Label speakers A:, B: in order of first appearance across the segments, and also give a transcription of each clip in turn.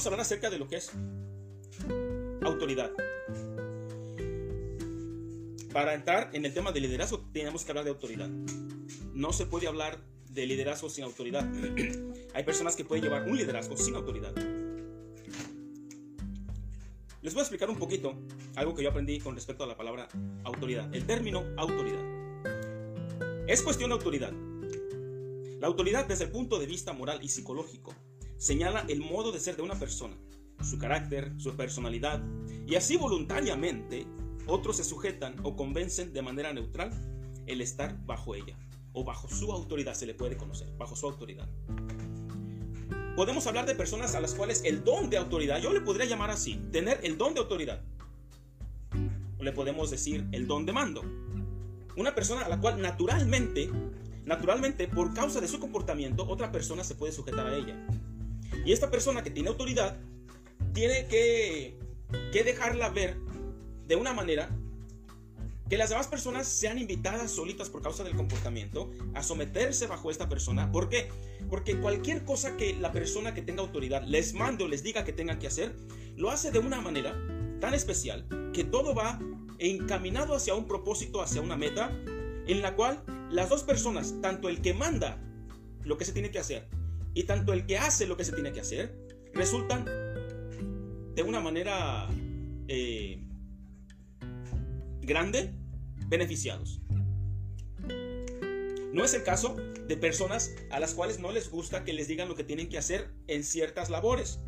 A: Vamos a hablar acerca de lo que es autoridad. Para entrar en el tema de liderazgo tenemos que hablar de autoridad. No se puede hablar de liderazgo sin autoridad. Hay personas que pueden llevar un liderazgo sin autoridad. Les voy a explicar un poquito algo que yo aprendí con respecto a la palabra autoridad. El término autoridad. Es cuestión de autoridad. La autoridad desde el punto de vista moral y psicológico señala el modo de ser de una persona, su carácter, su personalidad, y así voluntariamente otros se sujetan o convencen de manera neutral el estar bajo ella, o bajo su autoridad se le puede conocer, bajo su autoridad. Podemos hablar de personas a las cuales el don de autoridad, yo le podría llamar así, tener el don de autoridad. Le podemos decir el don de mando. Una persona a la cual naturalmente, naturalmente por causa de su comportamiento, otra persona se puede sujetar a ella. Y esta persona que tiene autoridad tiene que, que dejarla ver de una manera que las demás personas sean invitadas solitas por causa del comportamiento a someterse bajo esta persona. ¿Por qué? Porque cualquier cosa que la persona que tenga autoridad les mande o les diga que tengan que hacer, lo hace de una manera tan especial que todo va encaminado hacia un propósito, hacia una meta, en la cual las dos personas, tanto el que manda lo que se tiene que hacer y tanto el que hace lo que se tiene que hacer, resultan de una manera eh, grande beneficiados. No es el caso de personas a las cuales no les gusta que les digan lo que tienen que hacer en ciertas labores.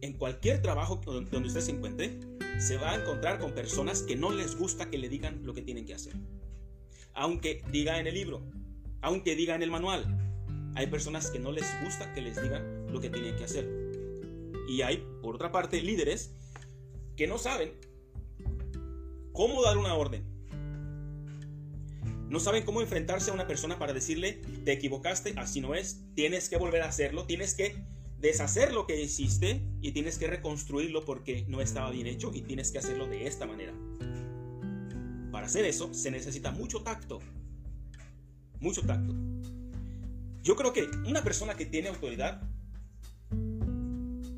A: En cualquier trabajo donde usted se encuentre, se va a encontrar con personas que no les gusta que le digan lo que tienen que hacer. Aunque diga en el libro, aunque diga en el manual, hay personas que no les gusta que les digan lo que tienen que hacer. Y hay, por otra parte, líderes que no saben cómo dar una orden. No saben cómo enfrentarse a una persona para decirle, te equivocaste, así no es, tienes que volver a hacerlo, tienes que deshacer lo que hiciste y tienes que reconstruirlo porque no estaba bien hecho y tienes que hacerlo de esta manera. Para hacer eso se necesita mucho tacto. Mucho tacto. Yo creo que una persona que tiene autoridad,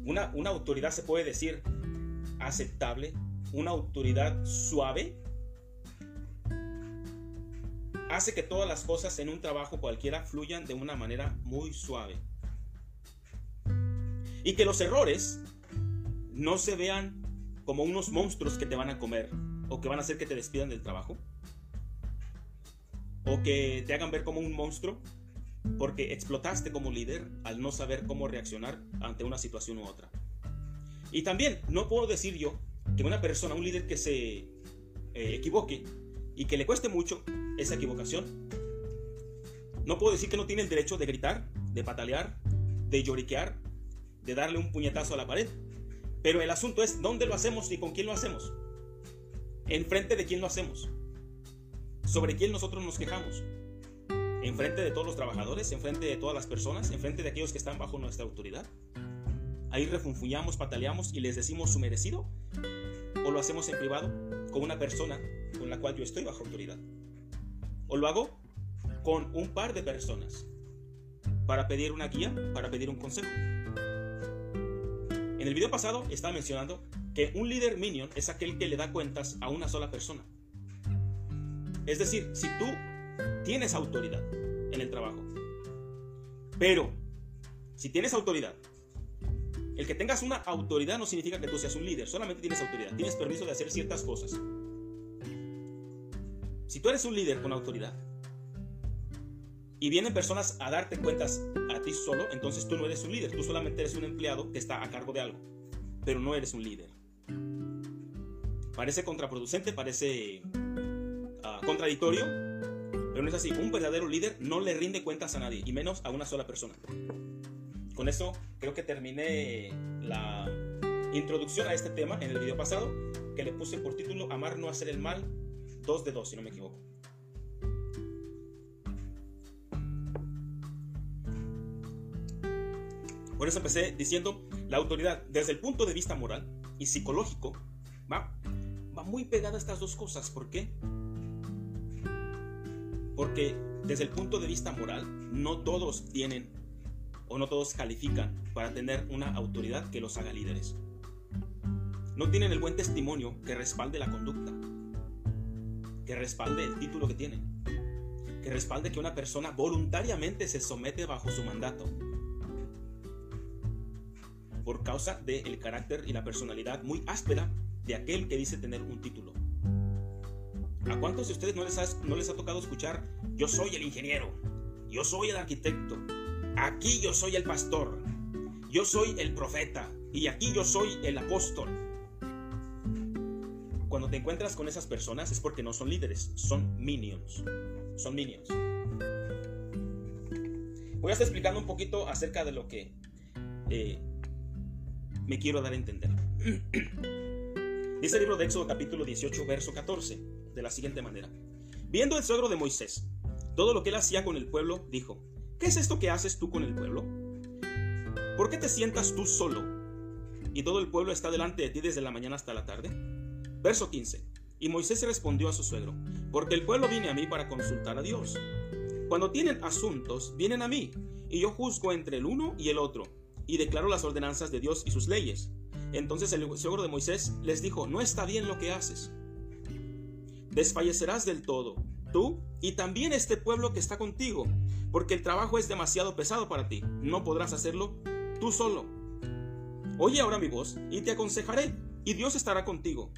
A: una, una autoridad se puede decir aceptable, una autoridad suave, hace que todas las cosas en un trabajo cualquiera fluyan de una manera muy suave. Y que los errores no se vean como unos monstruos que te van a comer o que van a hacer que te despidan del trabajo. O que te hagan ver como un monstruo porque explotaste como líder al no saber cómo reaccionar ante una situación u otra. Y también no puedo decir yo que una persona, un líder que se eh, equivoque y que le cueste mucho esa equivocación, no puedo decir que no tiene el derecho de gritar, de patalear, de lloriquear, de darle un puñetazo a la pared. Pero el asunto es dónde lo hacemos y con quién lo hacemos. Enfrente de quién lo hacemos. Sobre quién nosotros nos quejamos. Enfrente de todos los trabajadores, enfrente de todas las personas, enfrente de aquellos que están bajo nuestra autoridad. Ahí refunfuñamos, pataleamos y les decimos su merecido o lo hacemos en privado con una persona con la cual yo estoy bajo autoridad. O lo hago con un par de personas para pedir una guía, para pedir un consejo. En el video pasado estaba mencionando que un líder minion es aquel que le da cuentas a una sola persona. Es decir, si tú tienes autoridad en el trabajo, pero si tienes autoridad el que tengas una autoridad no significa que tú seas un líder, solamente tienes autoridad, tienes permiso de hacer ciertas cosas. Si tú eres un líder con autoridad y vienen personas a darte cuentas a ti solo, entonces tú no eres un líder, tú solamente eres un empleado que está a cargo de algo, pero no eres un líder. Parece contraproducente, parece ah, contradictorio, pero no es así. Un verdadero líder no le rinde cuentas a nadie, y menos a una sola persona. Con eso creo que terminé la introducción a este tema en el video pasado, que le puse por título Amar no hacer el mal, 2 de 2, si no me equivoco. Por eso empecé diciendo, la autoridad desde el punto de vista moral y psicológico va, va muy pegada a estas dos cosas. ¿Por qué? Porque desde el punto de vista moral no todos tienen o no todos califican para tener una autoridad que los haga líderes. No tienen el buen testimonio que respalde la conducta, que respalde el título que tienen, que respalde que una persona voluntariamente se somete bajo su mandato por causa del carácter y la personalidad muy áspera de aquel que dice tener un título. ¿A cuántos de ustedes no les, ha, no les ha tocado escuchar, yo soy el ingeniero, yo soy el arquitecto, aquí yo soy el pastor, yo soy el profeta y aquí yo soy el apóstol? Cuando te encuentras con esas personas es porque no son líderes, son minions, son minions. Voy a estar explicando un poquito acerca de lo que eh, me quiero dar a entender. Dice el libro de Éxodo capítulo 18, verso 14, de la siguiente manera. Viendo el suegro de Moisés todo lo que él hacía con el pueblo, dijo, ¿qué es esto que haces tú con el pueblo? ¿Por qué te sientas tú solo y todo el pueblo está delante de ti desde la mañana hasta la tarde? Verso 15. Y Moisés respondió a su suegro, porque el pueblo viene a mí para consultar a Dios. Cuando tienen asuntos, vienen a mí, y yo juzgo entre el uno y el otro, y declaro las ordenanzas de Dios y sus leyes. Entonces el suegro de Moisés les dijo, no está bien lo que haces. Desfallecerás del todo, tú y también este pueblo que está contigo, porque el trabajo es demasiado pesado para ti. No podrás hacerlo tú solo. Oye ahora mi voz y te aconsejaré, y Dios estará contigo.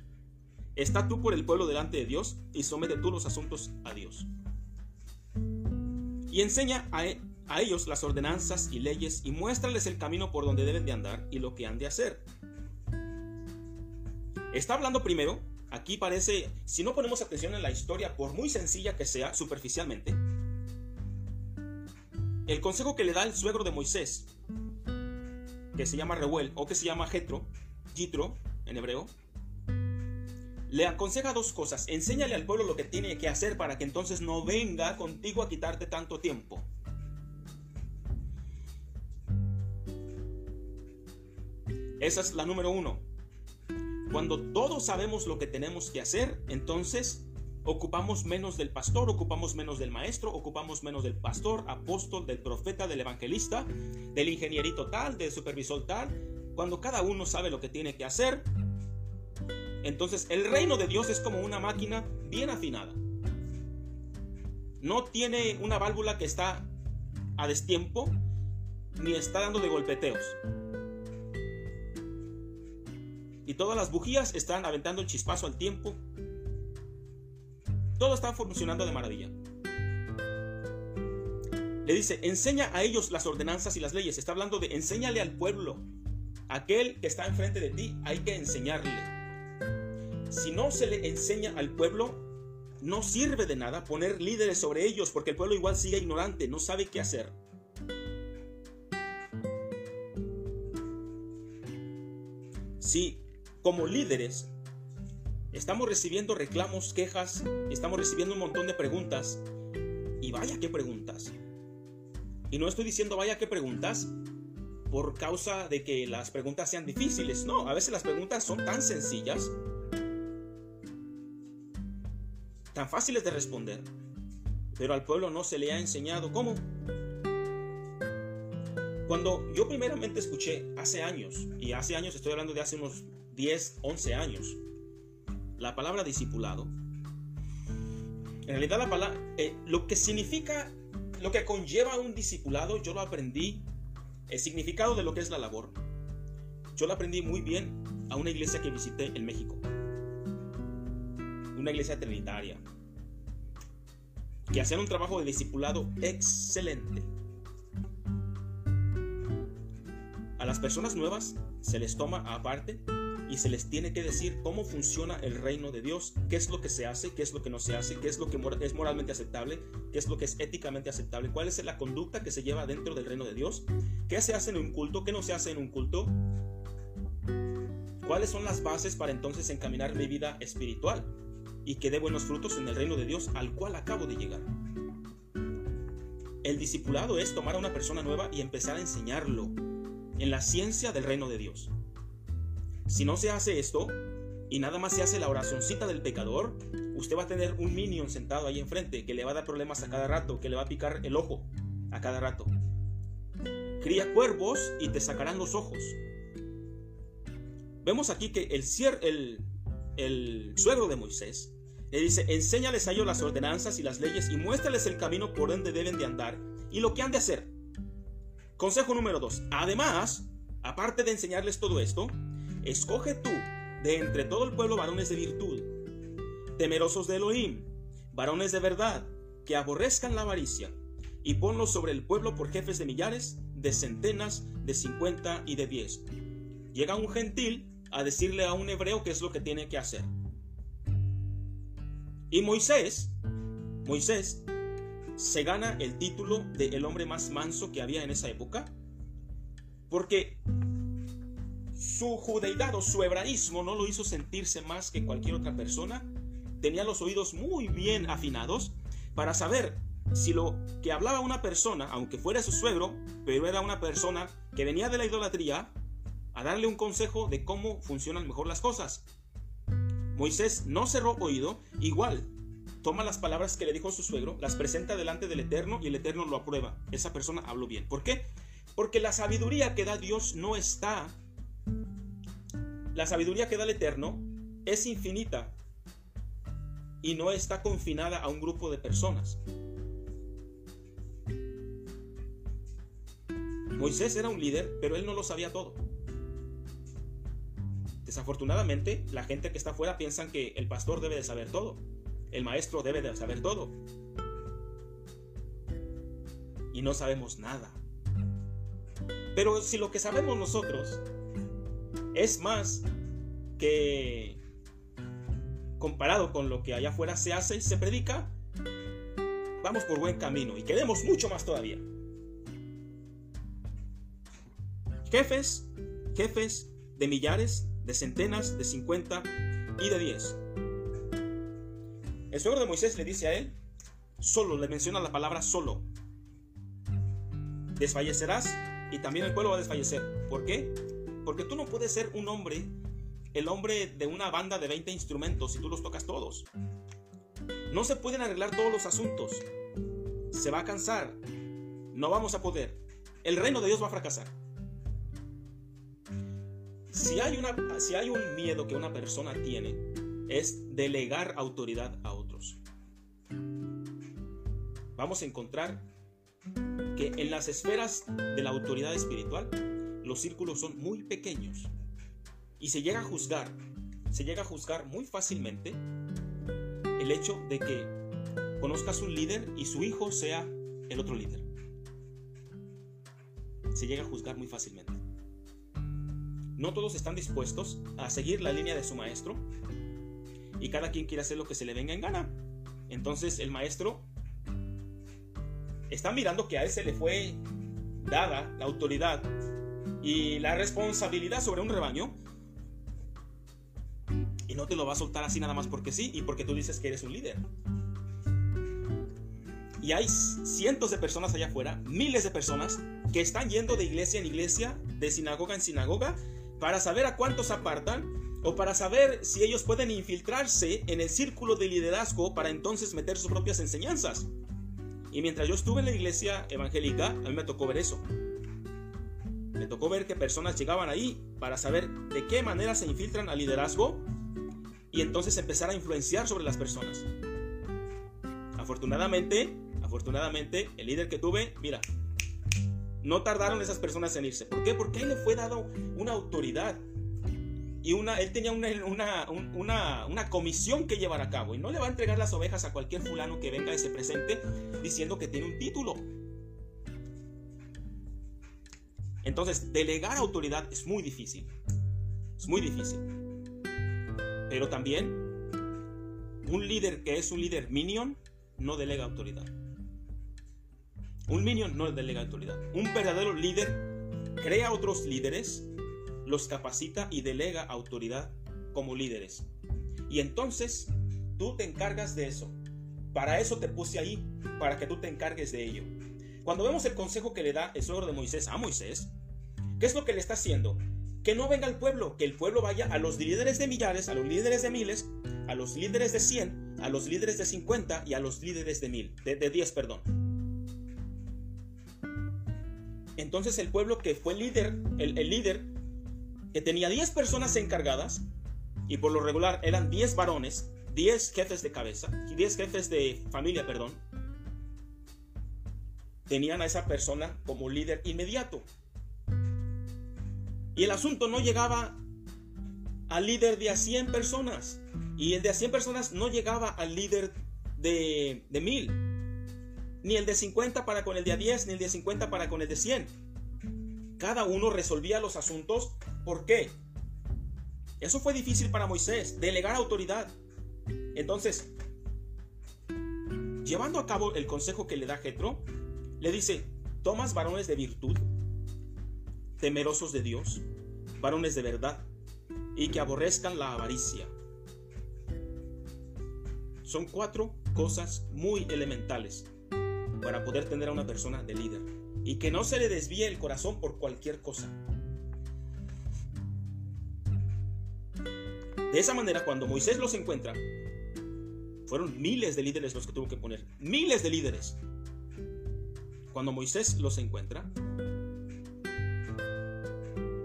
A: Está tú por el pueblo delante de Dios y somete tú los asuntos a Dios. Y enseña a, a ellos las ordenanzas y leyes y muéstrales el camino por donde deben de andar y lo que han de hacer. Está hablando primero, aquí parece, si no ponemos atención en la historia, por muy sencilla que sea, superficialmente, el consejo que le da el suegro de Moisés, que se llama Reuel o que se llama Jetro, Jitro en hebreo, le aconseja dos cosas. Enséñale al pueblo lo que tiene que hacer para que entonces no venga contigo a quitarte tanto tiempo. Esa es la número uno. Cuando todos sabemos lo que tenemos que hacer, entonces ocupamos menos del pastor, ocupamos menos del maestro, ocupamos menos del pastor, apóstol, del profeta, del evangelista, del ingenierito tal, del supervisor tal. Cuando cada uno sabe lo que tiene que hacer, entonces el reino de Dios es como una máquina bien afinada. No tiene una válvula que está a destiempo, ni está dando de golpeteos y todas las bujías están aventando el chispazo al tiempo. Todo está funcionando de maravilla. Le dice, enseña a ellos las ordenanzas y las leyes. Está hablando de enséñale al pueblo. Aquel que está enfrente de ti hay que enseñarle. Si no se le enseña al pueblo, no sirve de nada poner líderes sobre ellos porque el pueblo igual sigue ignorante, no sabe qué hacer. Si como líderes, estamos recibiendo reclamos, quejas, estamos recibiendo un montón de preguntas. Y vaya qué preguntas. Y no estoy diciendo vaya qué preguntas por causa de que las preguntas sean difíciles. No, a veces las preguntas son tan sencillas, tan fáciles de responder, pero al pueblo no se le ha enseñado cómo. Cuando yo primeramente escuché hace años, y hace años estoy hablando de hace unos 10, 11 años. La palabra discipulado. En realidad la palabra, eh, lo que significa, lo que conlleva un discipulado, yo lo aprendí, el significado de lo que es la labor. Yo lo aprendí muy bien a una iglesia que visité en México. Una iglesia trinitaria. Que hacían un trabajo de discipulado excelente. A las personas nuevas se les toma aparte y se les tiene que decir cómo funciona el reino de Dios, qué es lo que se hace, qué es lo que no se hace, qué es lo que es moralmente aceptable, qué es lo que es éticamente aceptable, cuál es la conducta que se lleva dentro del reino de Dios, qué se hace en un culto, qué no se hace en un culto, cuáles son las bases para entonces encaminar mi vida espiritual y que dé buenos frutos en el reino de Dios al cual acabo de llegar. El discipulado es tomar a una persona nueva y empezar a enseñarlo en la ciencia del reino de Dios. Si no se hace esto y nada más se hace la oracioncita del pecador, usted va a tener un minion sentado ahí enfrente que le va a dar problemas a cada rato, que le va a picar el ojo a cada rato. cría cuervos y te sacarán los ojos. Vemos aquí que el, el, el suegro de Moisés le dice, enséñales a ellos las ordenanzas y las leyes y muéstrales el camino por donde deben de andar y lo que han de hacer. Consejo número 2. Además, aparte de enseñarles todo esto, escoge tú de entre todo el pueblo varones de virtud, temerosos de Elohim, varones de verdad, que aborrezcan la avaricia, y ponlos sobre el pueblo por jefes de millares, de centenas, de cincuenta y de diez. Llega un gentil a decirle a un hebreo qué es lo que tiene que hacer. Y Moisés, Moisés, se gana el título de el hombre más manso que había en esa época, porque su judeidad o su hebraísmo no lo hizo sentirse más que cualquier otra persona. Tenía los oídos muy bien afinados para saber si lo que hablaba una persona, aunque fuera su suegro, pero era una persona que venía de la idolatría, a darle un consejo de cómo funcionan mejor las cosas. Moisés no cerró oído, igual toma las palabras que le dijo su suegro, las presenta delante del Eterno y el Eterno lo aprueba. Esa persona habló bien. ¿Por qué? Porque la sabiduría que da Dios no está. La sabiduría que da el Eterno es infinita y no está confinada a un grupo de personas. Moisés era un líder, pero él no lo sabía todo. Desafortunadamente, la gente que está afuera piensan que el pastor debe de saber todo, el maestro debe de saber todo. Y no sabemos nada. Pero si lo que sabemos nosotros es más que comparado con lo que allá afuera se hace y se predica, vamos por buen camino y queremos mucho más todavía. Jefes, jefes de millares de centenas, de cincuenta y de diez. El suegro de Moisés le dice a él, solo, le menciona la palabra solo. Desfallecerás y también el pueblo va a desfallecer. ¿Por qué? Porque tú no puedes ser un hombre, el hombre de una banda de 20 instrumentos si tú los tocas todos. No se pueden arreglar todos los asuntos. Se va a cansar. No vamos a poder. El reino de Dios va a fracasar. Si hay, una, si hay un miedo que una persona tiene, es delegar autoridad a otros. Vamos a encontrar que en las esferas de la autoridad espiritual, los círculos son muy pequeños y se llega a juzgar, se llega a juzgar muy fácilmente el hecho de que conozcas un líder y su hijo sea el otro líder. Se llega a juzgar muy fácilmente. No todos están dispuestos a seguir la línea de su maestro y cada quien quiere hacer lo que se le venga en gana. Entonces el maestro está mirando que a él se le fue dada la autoridad y la responsabilidad sobre un rebaño y no te lo va a soltar así nada más porque sí y porque tú dices que eres un líder. Y hay cientos de personas allá afuera, miles de personas, que están yendo de iglesia en iglesia, de sinagoga en sinagoga, para saber a cuántos apartan o para saber si ellos pueden infiltrarse en el círculo de liderazgo para entonces meter sus propias enseñanzas. Y mientras yo estuve en la iglesia evangélica, a mí me tocó ver eso. Me tocó ver que personas llegaban ahí para saber de qué manera se infiltran al liderazgo y entonces empezar a influenciar sobre las personas. Afortunadamente, afortunadamente, el líder que tuve, mira, no tardaron esas personas en irse. ¿Por qué? Porque él le fue dado una autoridad. Y una, él tenía una, una, una, comisión que llevar a cabo. Y no le va a entregar las ovejas a cualquier fulano que venga a ese presente diciendo que tiene un título. Entonces, delegar autoridad es muy difícil. Es muy difícil. Pero también, un líder que es un líder minion no delega autoridad. Un minion no delega autoridad. Un verdadero líder crea otros líderes, los capacita y delega autoridad como líderes. Y entonces tú te encargas de eso. Para eso te puse ahí, para que tú te encargues de ello. Cuando vemos el consejo que le da el suegro de Moisés a Moisés, ¿qué es lo que le está haciendo? Que no venga el pueblo, que el pueblo vaya a los líderes de millares, a los líderes de miles, a los líderes de 100, a los líderes de 50 y a los líderes de mil, de, de 10, perdón. Entonces el pueblo que fue líder, el, el líder, que tenía 10 personas encargadas, y por lo regular eran 10 varones, 10 jefes de cabeza, 10 jefes de familia, perdón, tenían a esa persona como líder inmediato. Y el asunto no llegaba al líder de a 100 personas. Y el de a 100 personas no llegaba al líder de, de 1000. Ni el de 50 para con el de a 10, ni el de 50 para con el de 100. Cada uno resolvía los asuntos. ¿Por qué? Eso fue difícil para Moisés, delegar autoridad. Entonces, llevando a cabo el consejo que le da Jetro, le dice, tomas varones de virtud, temerosos de Dios, varones de verdad, y que aborrezcan la avaricia. Son cuatro cosas muy elementales para poder tener a una persona de líder y que no se le desvíe el corazón por cualquier cosa. De esa manera, cuando Moisés los encuentra, fueron miles de líderes los que tuvo que poner, miles de líderes. Cuando Moisés los encuentra,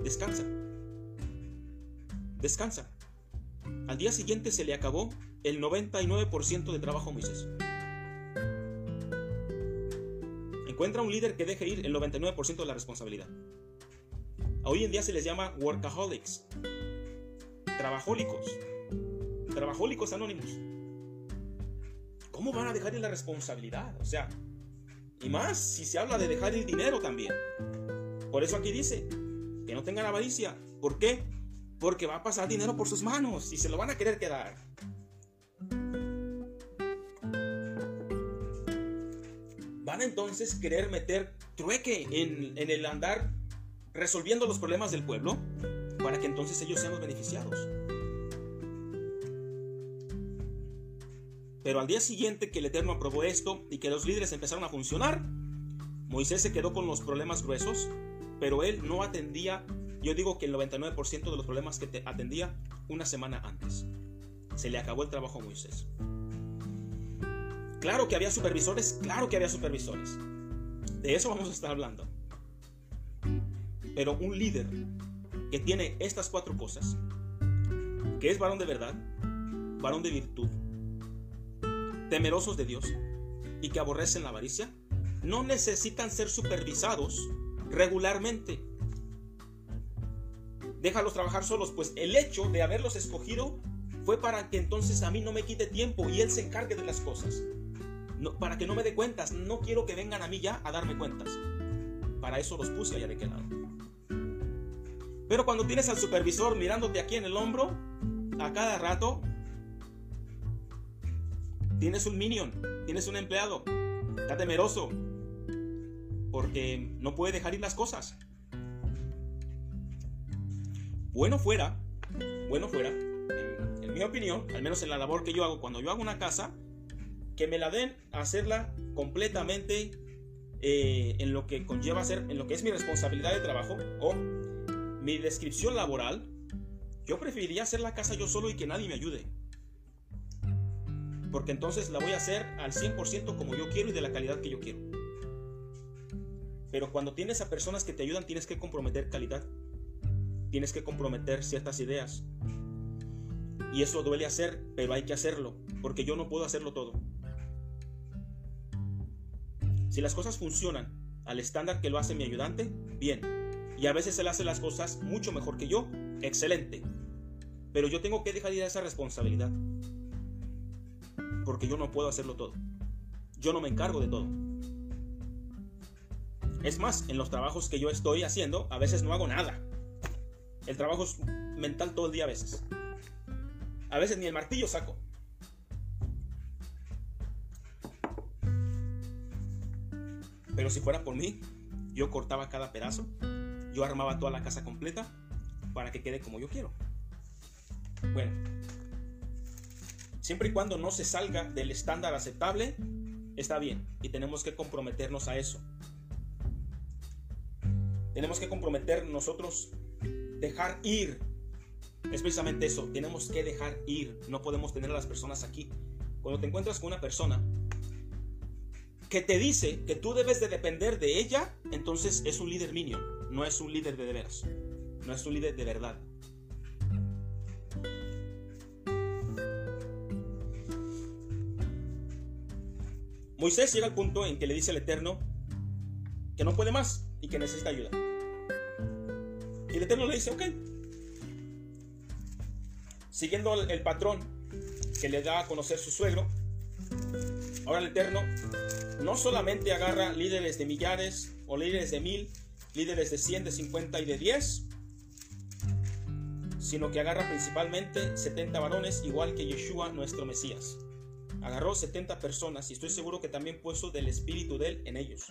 A: descansa. Descansa. Al día siguiente se le acabó el 99% de trabajo a Moisés. Encuentra un líder que deje ir el 99% de la responsabilidad. Hoy en día se les llama workaholics, trabajólicos, trabajólicos anónimos. ¿Cómo van a dejar ir la responsabilidad? O sea, y más si se habla de dejar el dinero también. Por eso aquí dice que no tengan avaricia. ¿Por qué? Porque va a pasar dinero por sus manos y se lo van a querer quedar. Van a entonces querer meter trueque en, en el andar resolviendo los problemas del pueblo para que entonces ellos sean los beneficiados. Pero al día siguiente que el Eterno aprobó esto y que los líderes empezaron a funcionar, Moisés se quedó con los problemas gruesos, pero él no atendía, yo digo que el 99% de los problemas que te atendía una semana antes. Se le acabó el trabajo a Moisés. Claro que había supervisores, claro que había supervisores. De eso vamos a estar hablando. Pero un líder que tiene estas cuatro cosas, que es varón de verdad, varón de virtud, temerosos de Dios y que aborrecen la avaricia, no necesitan ser supervisados regularmente. Déjalos trabajar solos, pues el hecho de haberlos escogido fue para que entonces a mí no me quite tiempo y Él se encargue de las cosas. No, para que no me dé cuentas, no quiero que vengan a mí ya a darme cuentas. Para eso los puse allá de qué lado. Pero cuando tienes al supervisor mirándote aquí en el hombro, a cada rato, Tienes un minion, tienes un empleado, está temeroso, porque no puede dejar ir las cosas. Bueno fuera, bueno fuera, en, mi opinión, al menos en la labor que yo hago, cuando yo hago una casa, que me la den a hacerla completamente eh, en lo que conlleva hacer, en lo que es mi responsabilidad de trabajo o mi descripción laboral, yo preferiría hacer la casa yo solo y que nadie me ayude porque entonces la voy a hacer al 100% como yo quiero y de la calidad que yo quiero. Pero cuando tienes a personas que te ayudan, tienes que comprometer calidad. Tienes que comprometer ciertas ideas. Y eso duele hacer, pero hay que hacerlo, porque yo no puedo hacerlo todo. Si las cosas funcionan al estándar que lo hace mi ayudante, bien. Y a veces él hace las cosas mucho mejor que yo, excelente. Pero yo tengo que dejar ir a esa responsabilidad porque yo no puedo hacerlo todo. Yo no me encargo de todo. Es más, en los trabajos que yo estoy haciendo, a veces no hago nada. El trabajo es mental todo el día a veces. A veces ni el martillo saco. Pero si fuera por mí, yo cortaba cada pedazo, yo armaba toda la casa completa para que quede como yo quiero. Bueno, Siempre y cuando no se salga del estándar aceptable, está bien y tenemos que comprometernos a eso. Tenemos que comprometer nosotros, dejar ir. Es precisamente eso, tenemos que dejar ir. No podemos tener a las personas aquí. Cuando te encuentras con una persona que te dice que tú debes de depender de ella, entonces es un líder minion, no es un líder de veras, no es un líder de verdad. Moisés llega al punto en que le dice al Eterno que no puede más y que necesita ayuda. Y el Eterno le dice, ok. Siguiendo el patrón que le da a conocer su suegro, ahora el Eterno no solamente agarra líderes de millares o líderes de mil, líderes de 100, de 50 y de 10, sino que agarra principalmente 70 varones, igual que Yeshua, nuestro Mesías. Agarró 70 personas y estoy seguro que también puso del espíritu de él en ellos.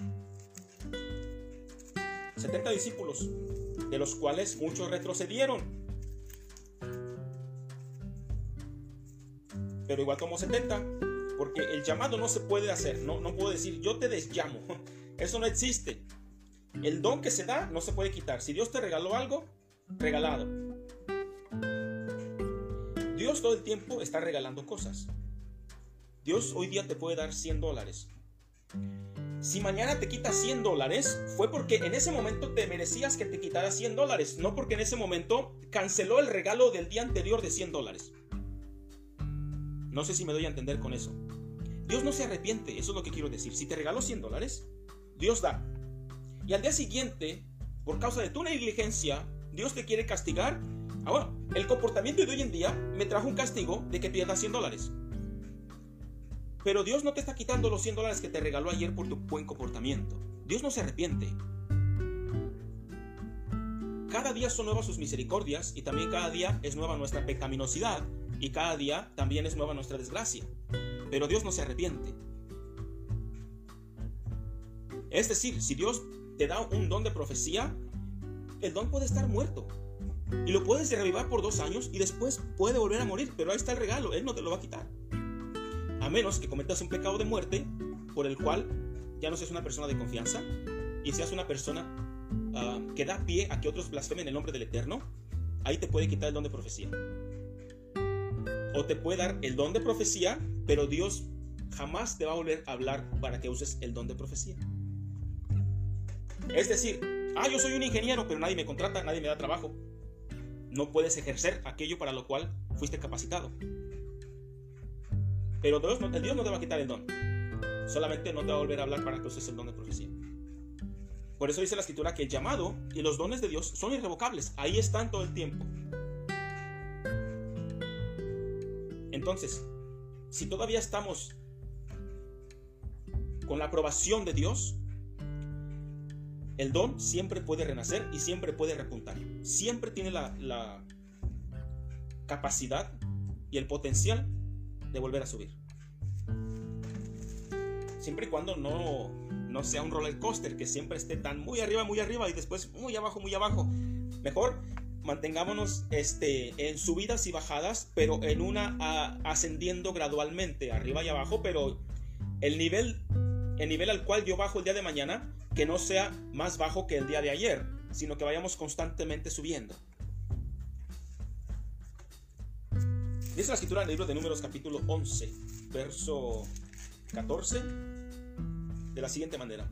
A: 70 discípulos, de los cuales muchos retrocedieron. Pero igual como 70, porque el llamado no se puede hacer, no, no puedo decir yo te desllamo, eso no existe. El don que se da no se puede quitar. Si Dios te regaló algo, regalado. Dios todo el tiempo está regalando cosas. Dios hoy día te puede dar 100 dólares. Si mañana te quita 100 dólares, fue porque en ese momento te merecías que te quitara 100 dólares, no porque en ese momento canceló el regalo del día anterior de 100 dólares. No sé si me doy a entender con eso. Dios no se arrepiente, eso es lo que quiero decir. Si te regaló 100 dólares, Dios da. Y al día siguiente, por causa de tu negligencia, Dios te quiere castigar. Ahora, el comportamiento de hoy en día me trajo un castigo de que pierdas 100 dólares. Pero Dios no te está quitando los 100 dólares que te regaló ayer por tu buen comportamiento. Dios no se arrepiente. Cada día son nuevas sus misericordias y también cada día es nueva nuestra pecaminosidad y cada día también es nueva nuestra desgracia. Pero Dios no se arrepiente. Es decir, si Dios te da un don de profecía, el don puede estar muerto. Y lo puedes revivar por dos años y después puede volver a morir, pero ahí está el regalo, Él no te lo va a quitar menos que cometas un pecado de muerte por el cual ya no seas una persona de confianza y seas una persona ah, que da pie a que otros blasfemen el nombre del Eterno, ahí te puede quitar el don de profecía. O te puede dar el don de profecía, pero Dios jamás te va a volver a hablar para que uses el don de profecía. Es decir, ah, yo soy un ingeniero, pero nadie me contrata, nadie me da trabajo. No puedes ejercer aquello para lo cual fuiste capacitado. Pero Dios no, te va a quitar el don. Solamente no te va a volver a hablar para que uses el don de profecía. Por eso dice la escritura que el llamado y los dones de Dios son irrevocables. Ahí están todo el tiempo. Entonces, si todavía estamos con la aprobación de Dios, el don siempre puede renacer y siempre puede repuntar. Siempre tiene la, la capacidad y el potencial de volver a subir. Siempre y cuando no, no sea un roller coaster que siempre esté tan muy arriba, muy arriba y después muy abajo, muy abajo. Mejor mantengámonos este, en subidas y bajadas, pero en una ascendiendo gradualmente, arriba y abajo, pero el nivel, el nivel al cual yo bajo el día de mañana, que no sea más bajo que el día de ayer, sino que vayamos constantemente subiendo. Dice la escritura en el libro de Números capítulo 11, verso 14, de la siguiente manera.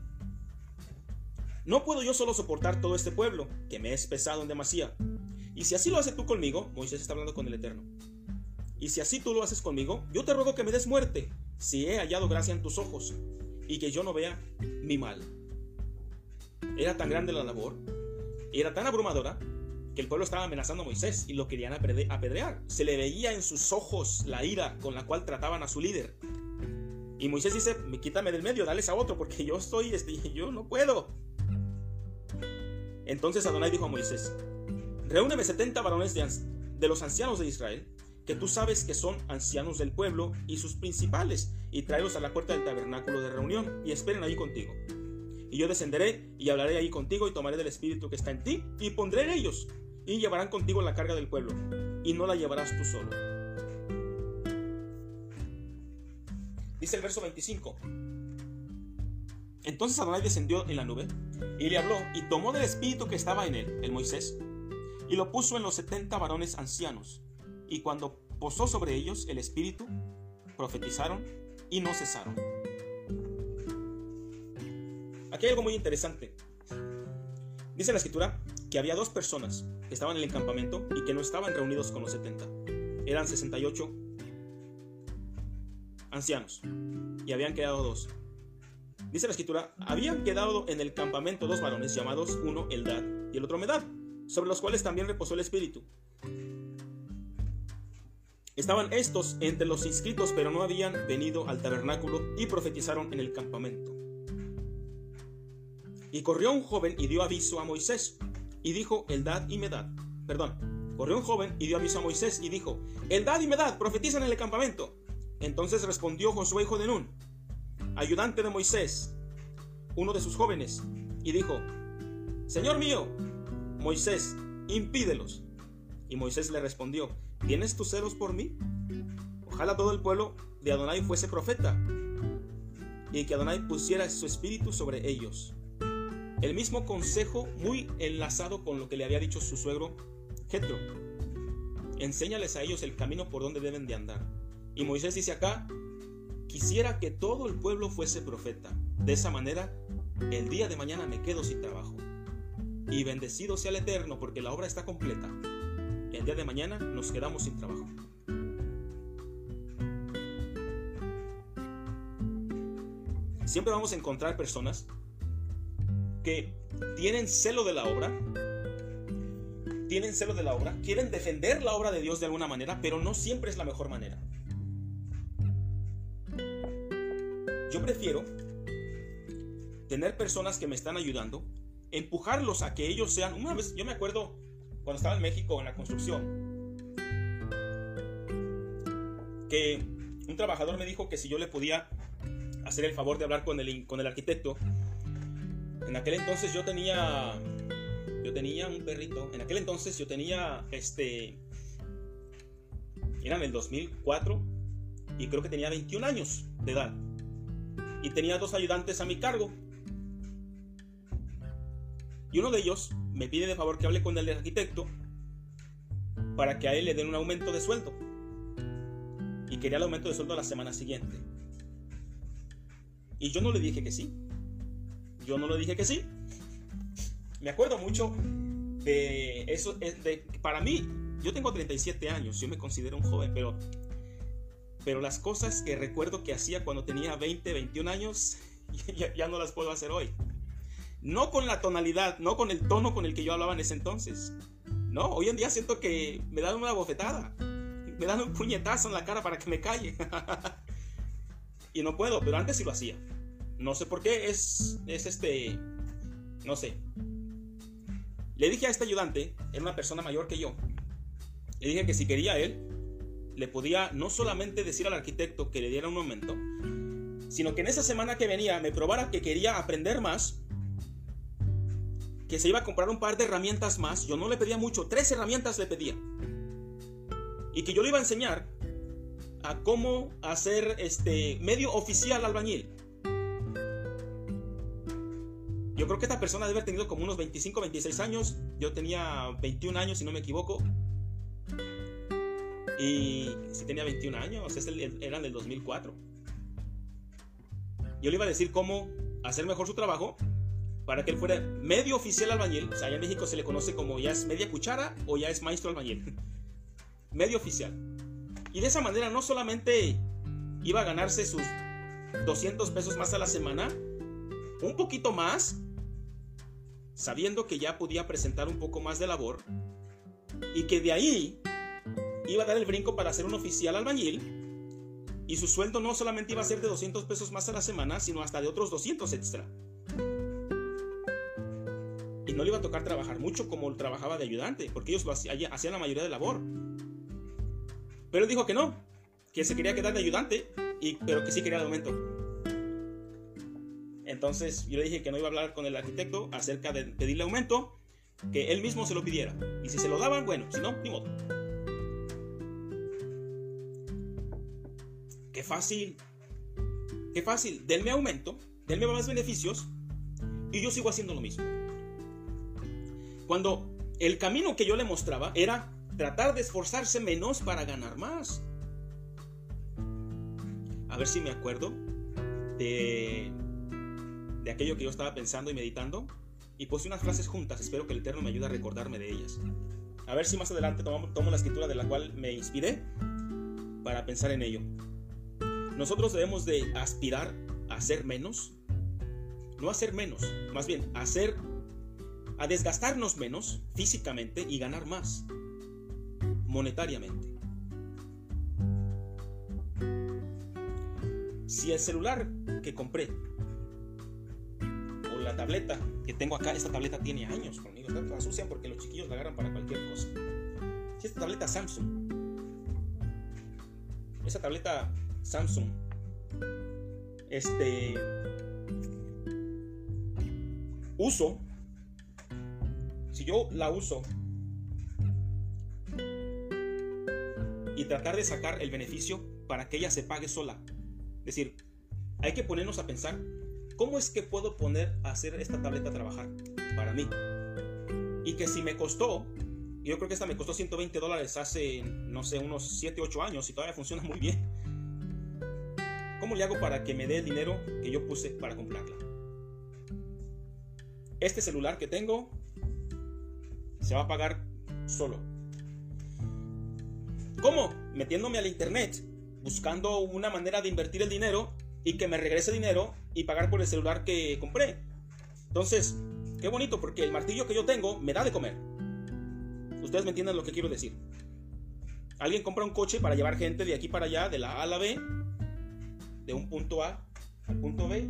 A: No puedo yo solo soportar todo este pueblo, que me es pesado en demasía. Y si así lo haces tú conmigo, Moisés está hablando con el Eterno. Y si así tú lo haces conmigo, yo te ruego que me des muerte, si he hallado gracia en tus ojos, y que yo no vea mi mal. Era tan grande la labor, era tan abrumadora, el pueblo estaba amenazando a Moisés y lo querían apedrear. Se le veía en sus ojos la ira con la cual trataban a su líder. Y Moisés dice, quítame del medio, dales a otro, porque yo estoy, este, yo no puedo. Entonces Adonai dijo a Moisés, reúneme 70 varones de, de los ancianos de Israel, que tú sabes que son ancianos del pueblo y sus principales, y tráelos a la puerta del tabernáculo de reunión, y esperen ahí contigo. Y yo descenderé y hablaré ahí contigo y tomaré del espíritu que está en ti y pondré en ellos y llevarán contigo la carga del pueblo, y no la llevarás tú solo. Dice el verso 25. Entonces Adonai descendió en la nube y le habló y tomó del espíritu que estaba en él, el Moisés, y lo puso en los setenta varones ancianos. Y cuando posó sobre ellos el espíritu, profetizaron y no cesaron. Aquí hay algo muy interesante. Dice la escritura que había dos personas que estaban en el campamento y que no estaban reunidos con los 70. Eran 68 ancianos y habían quedado dos. Dice la escritura, habían quedado en el campamento dos varones llamados uno Eldad y el otro Medad, sobre los cuales también reposó el Espíritu. Estaban estos entre los inscritos, pero no habían venido al tabernáculo y profetizaron en el campamento. Y corrió un joven y dio aviso a Moisés, y dijo, Eldad y Medad, perdón, corrió un joven y dio aviso a Moisés, y dijo, Eldad y Medad profetizan en el campamento. Entonces respondió Josué hijo de Nun, ayudante de Moisés, uno de sus jóvenes, y dijo, Señor mío, Moisés, impídelos. Y Moisés le respondió, ¿tienes tus celos por mí? Ojalá todo el pueblo de Adonai fuese profeta, y que Adonai pusiera su espíritu sobre ellos. El mismo consejo muy enlazado con lo que le había dicho su suegro Jetro. Enséñales a ellos el camino por donde deben de andar. Y Moisés dice acá, quisiera que todo el pueblo fuese profeta. De esa manera, el día de mañana me quedo sin trabajo. Y bendecido sea el Eterno porque la obra está completa. El día de mañana nos quedamos sin trabajo. Siempre vamos a encontrar personas que tienen celo de la obra, tienen celo de la obra, quieren defender la obra de Dios de alguna manera, pero no siempre es la mejor manera. Yo prefiero tener personas que me están ayudando, empujarlos a que ellos sean, una vez, yo me acuerdo cuando estaba en México en la construcción, que un trabajador me dijo que si yo le podía hacer el favor de hablar con el, con el arquitecto, en aquel entonces yo tenía. Yo tenía un perrito. En aquel entonces yo tenía este. Era en el 2004 y creo que tenía 21 años de edad. Y tenía dos ayudantes a mi cargo. Y uno de ellos me pide de favor que hable con el arquitecto para que a él le den un aumento de sueldo. Y quería el aumento de sueldo la semana siguiente. Y yo no le dije que sí yo no le dije que sí. Me acuerdo mucho de eso, de, para mí, yo tengo 37 años, yo me considero un joven, pero, pero las cosas que recuerdo que hacía cuando tenía 20, 21 años, ya, ya no las puedo hacer hoy. No con la tonalidad, no con el tono con el que yo hablaba en ese entonces. No, hoy en día siento que me dan una bofetada, me dan un puñetazo en la cara para que me calle. y no puedo, pero antes sí lo hacía. No sé por qué, es, es este, no sé. Le dije a este ayudante, era una persona mayor que yo, le dije que si quería él, le podía no solamente decir al arquitecto que le diera un aumento, sino que en esa semana que venía me probara que quería aprender más, que se iba a comprar un par de herramientas más, yo no le pedía mucho, tres herramientas le pedía, y que yo le iba a enseñar a cómo hacer este medio oficial albañil. Yo creo que esta persona debe haber tenido como unos 25, 26 años. Yo tenía 21 años, si no me equivoco. Y si tenía 21 años, es el, eran del 2004. Yo le iba a decir cómo hacer mejor su trabajo para que él fuera medio oficial albañil. O sea, allá en México se le conoce como ya es media cuchara o ya es maestro albañil. medio oficial. Y de esa manera no solamente iba a ganarse sus 200 pesos más a la semana, un poquito más, sabiendo que ya podía presentar un poco más de labor y que de ahí iba a dar el brinco para ser un oficial albañil y su sueldo no solamente iba a ser de 200 pesos más a la semana, sino hasta de otros 200 extra. Y no le iba a tocar trabajar mucho como trabajaba de ayudante, porque ellos lo hacían, la mayoría de labor. Pero dijo que no, que se quería quedar de ayudante, y, pero que sí quería de aumento. Entonces yo le dije que no iba a hablar con el arquitecto acerca de pedirle aumento, que él mismo se lo pidiera. Y si se lo daban, bueno, si no, ni modo. Qué fácil. Qué fácil. Denme aumento, denme más beneficios y yo sigo haciendo lo mismo. Cuando el camino que yo le mostraba era tratar de esforzarse menos para ganar más. A ver si me acuerdo de de aquello que yo estaba pensando y meditando y puse unas frases juntas. Espero que el Eterno me ayude a recordarme de ellas. A ver si más adelante tomo, la escritura de la cual me inspiré para pensar en ello. Nosotros debemos de aspirar a ser menos, no a ser menos, más bien a ser, a desgastarnos menos físicamente y ganar más monetariamente. Si el celular que compré la tableta que tengo acá, esta tableta tiene años conmigo, está toda sucia porque los chiquillos la agarran para cualquier cosa. Si esta tableta Samsung, esa tableta Samsung, este, uso, si yo la uso y tratar de sacar el beneficio para que ella se pague sola, es decir, hay que ponernos a pensar, ¿cómo es que puedo poner a hacer esta tableta trabajar para mí? Y que si me costó, yo creo que esta me costó 120 dólares hace, no sé, unos 7, 8 años y todavía funciona muy bien. ¿Cómo le hago para que me dé el dinero que yo puse para comprarla? Este celular que tengo se va a pagar solo. ¿Cómo? Metiéndome al internet buscando una manera de invertir el dinero y que me regrese dinero y pagar por el celular que compré. Entonces, qué bonito porque el martillo que yo tengo me da de comer. Ustedes me entienden lo que quiero decir. Alguien compra un coche para llevar gente de aquí para allá, de la A a la B, de un punto A al punto B,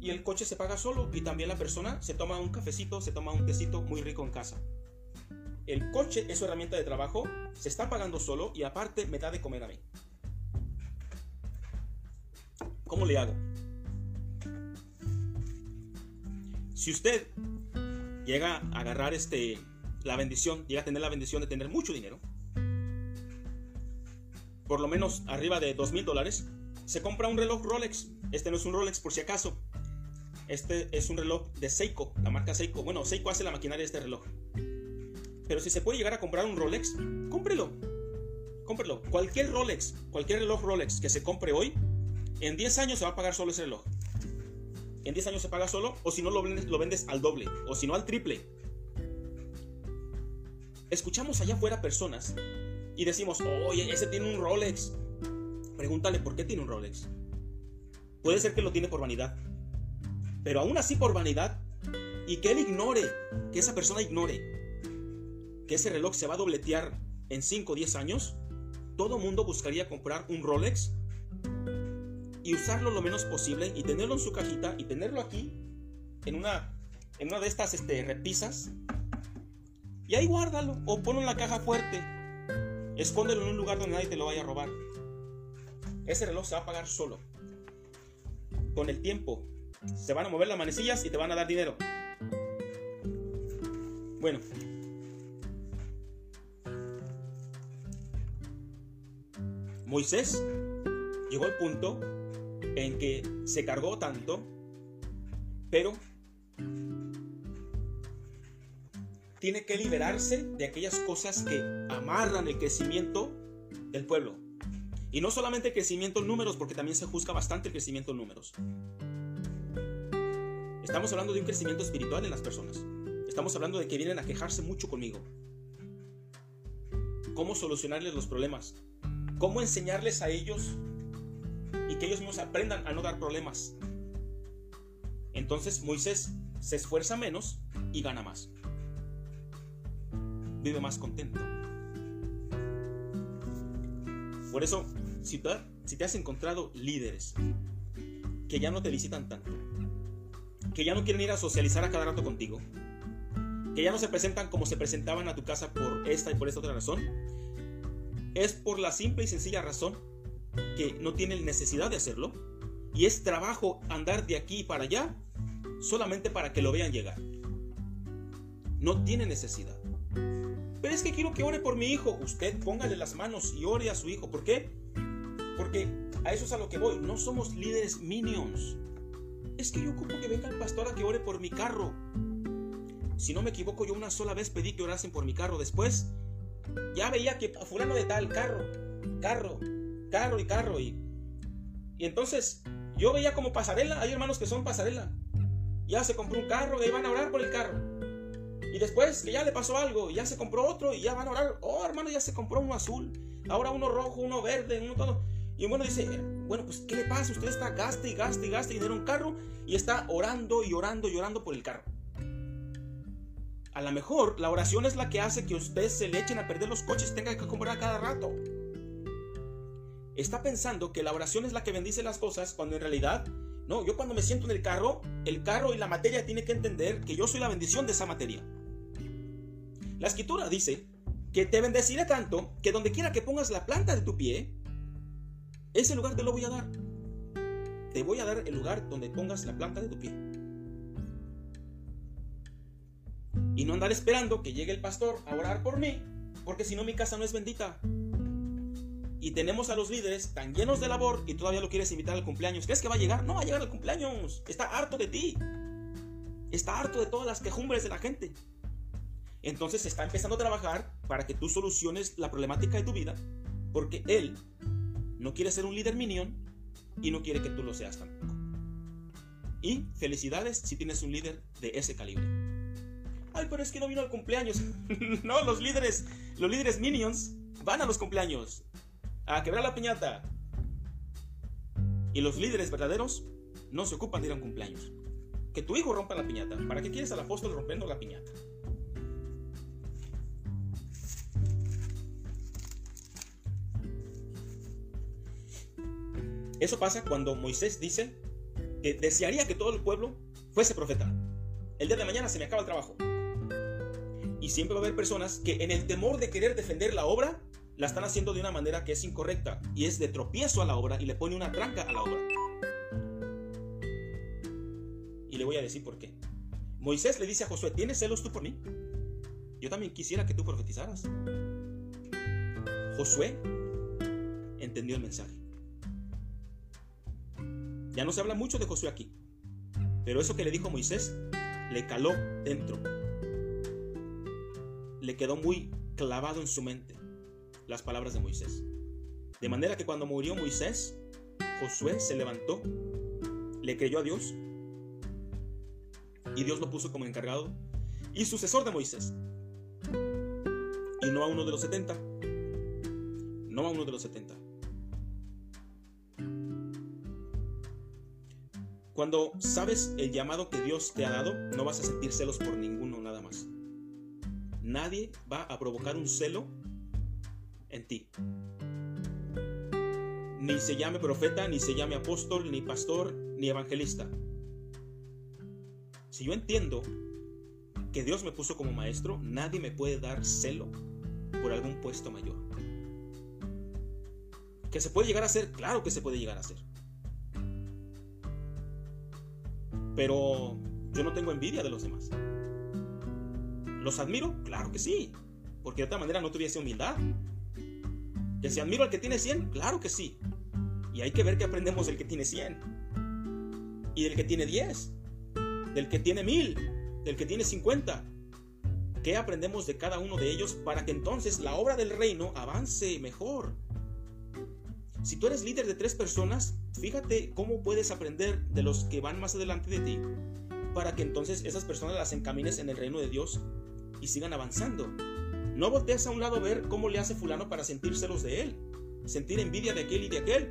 A: y el coche se paga solo y también la persona se toma un cafecito, se toma un tecito muy rico en casa. El coche es su herramienta de trabajo, se está pagando solo y aparte me da de comer a mí. ¿Cómo le hago? Si usted llega a agarrar este, la bendición, llega a tener la bendición de tener mucho dinero, por lo menos arriba de dos mil dólares, se compra un reloj Rolex. Este no es un Rolex por si acaso. Este es un reloj de Seiko, la marca Seiko. Bueno, Seiko hace la maquinaria de este reloj. Pero si se puede llegar a comprar un Rolex, cómprelo. Cómprelo. Cualquier Rolex, cualquier reloj Rolex que se compre hoy, en 10 años se va a pagar solo ese reloj. En 10 años se paga solo, o si no lo vendes, lo vendes al doble, o si no al triple. Escuchamos allá afuera personas y decimos, oye, ese tiene un Rolex. Pregúntale por qué tiene un Rolex. Puede ser que lo tiene por vanidad. Pero aún así por vanidad, y que él ignore, que esa persona ignore que ese reloj se va a dobletear en 5 o 10 años, todo mundo buscaría comprar un Rolex y usarlo lo menos posible y tenerlo en su cajita y tenerlo aquí en una, en una de estas este, repisas y ahí guárdalo o ponlo en la caja fuerte. Escóndelo en un lugar donde nadie te lo vaya a robar. Ese reloj se va a pagar solo. Con el tiempo se van a mover las manecillas y te van a dar dinero. Bueno, Moisés llegó al punto en que se cargó tanto, pero tiene que liberarse de aquellas cosas que amarran el crecimiento del pueblo. Y no solamente el crecimiento en números, porque también se juzga bastante el crecimiento en números. Estamos hablando de un crecimiento espiritual en las personas. Estamos hablando de que vienen a quejarse mucho conmigo. ¿Cómo solucionarles los problemas? cómo enseñarles a ellos y que ellos mismos aprendan a no dar problemas. Entonces Moisés se esfuerza menos y gana más. Vive más contento. Por eso, si te, si te has encontrado líderes que ya no te visitan tanto, que ya no quieren ir a socializar a cada rato contigo, que ya no se presentan como se presentaban a tu casa por esta y por esta otra razón, es por la simple y sencilla razón que no tienen necesidad de hacerlo y es trabajo andar de aquí para allá solamente para que lo vean llegar. No tiene necesidad. Pero es que quiero que ore por mi hijo. Usted póngale las manos y ore a su hijo. ¿Por qué? Porque a eso es a lo que voy. No somos líderes minions. Es que yo ocupo que venga el pastor a que ore por mi carro. Si no me equivoco, yo una sola vez pedí que orasen por mi carro. Después ya veía que fulano de tal, carro, carro, carro y carro. Y, y entonces Yo veía como pasarela, hay hermanos que son pasarela. Ya se compró un carro y van a orar por el carro. Y después que ya le pasó algo, ya se compró otro y ya van a orar. Oh, hermano, ya se compró uno azul. Ahora uno rojo, uno verde, uno todo. Y bueno, dice, bueno, pues ¿qué le pasa? Usted está gaste y gaste y gaste dinero en un carro y está orando y orando y orando por el carro. A lo mejor la oración es la que hace que usted se le echen a perder los coches tenga que comprar cada rato. Está pensando que la oración es la que bendice las cosas cuando en realidad, no, yo cuando me siento en el carro, el carro y la materia tiene que entender que yo soy la bendición de esa materia. La escritura dice que te bendeciré tanto que donde quiera que pongas la planta de tu pie, ese lugar te lo voy a dar. Te voy a dar el lugar donde pongas la planta de tu pie. Y no andar esperando que llegue el pastor a orar por mí, porque si no mi casa no es bendita. Y tenemos a los líderes tan llenos de labor y todavía lo quieres invitar al cumpleaños. ¿Crees que va a llegar? No va a llegar al cumpleaños. Está harto de ti. Está harto de todas las quejumbres de la gente. Entonces está empezando a trabajar para que tú soluciones la problemática de tu vida, porque él no quiere ser un líder minion y no quiere que tú lo seas tampoco. Y felicidades si tienes un líder de ese calibre. Ay, pero es que no vino al cumpleaños. no, los líderes, los líderes minions van a los cumpleaños a quebrar la piñata. Y los líderes verdaderos no se ocupan de ir a un cumpleaños. Que tu hijo rompa la piñata. ¿Para qué quieres al apóstol rompiendo la piñata? Eso pasa cuando Moisés dice que desearía que todo el pueblo fuese profeta. El día de mañana se me acaba el trabajo. Y siempre va a haber personas que en el temor de querer defender la obra, la están haciendo de una manera que es incorrecta y es de tropiezo a la obra y le pone una tranca a la obra. Y le voy a decir por qué. Moisés le dice a Josué, ¿tienes celos tú por mí? Yo también quisiera que tú profetizaras. Josué entendió el mensaje. Ya no se habla mucho de Josué aquí, pero eso que le dijo Moisés le caló dentro le quedó muy clavado en su mente las palabras de Moisés. De manera que cuando murió Moisés, Josué se levantó, le creyó a Dios y Dios lo puso como encargado y sucesor de Moisés. Y no a uno de los 70. No a uno de los 70. Cuando sabes el llamado que Dios te ha dado, no vas a sentir celos por ninguno nada más nadie va a provocar un celo en ti. Ni se llame profeta, ni se llame apóstol, ni pastor, ni evangelista. Si yo entiendo que Dios me puso como maestro, nadie me puede dar celo por algún puesto mayor. ¿Que se puede llegar a hacer? Claro que se puede llegar a hacer. Pero yo no tengo envidia de los demás. ¿Los admiro? Claro que sí, porque de otra manera no tuviese humildad. ¿Que si admiro al que tiene 100? Claro que sí. Y hay que ver que aprendemos del que tiene 100. Y del que tiene 10. Del que tiene 1000. Del que tiene 50. ¿Qué aprendemos de cada uno de ellos para que entonces la obra del reino avance mejor? Si tú eres líder de tres personas, fíjate cómo puedes aprender de los que van más adelante de ti para que entonces esas personas las encamines en el reino de Dios y sigan avanzando. No voltees a un lado a ver cómo le hace fulano para sentir celos de él, sentir envidia de aquel y de aquel.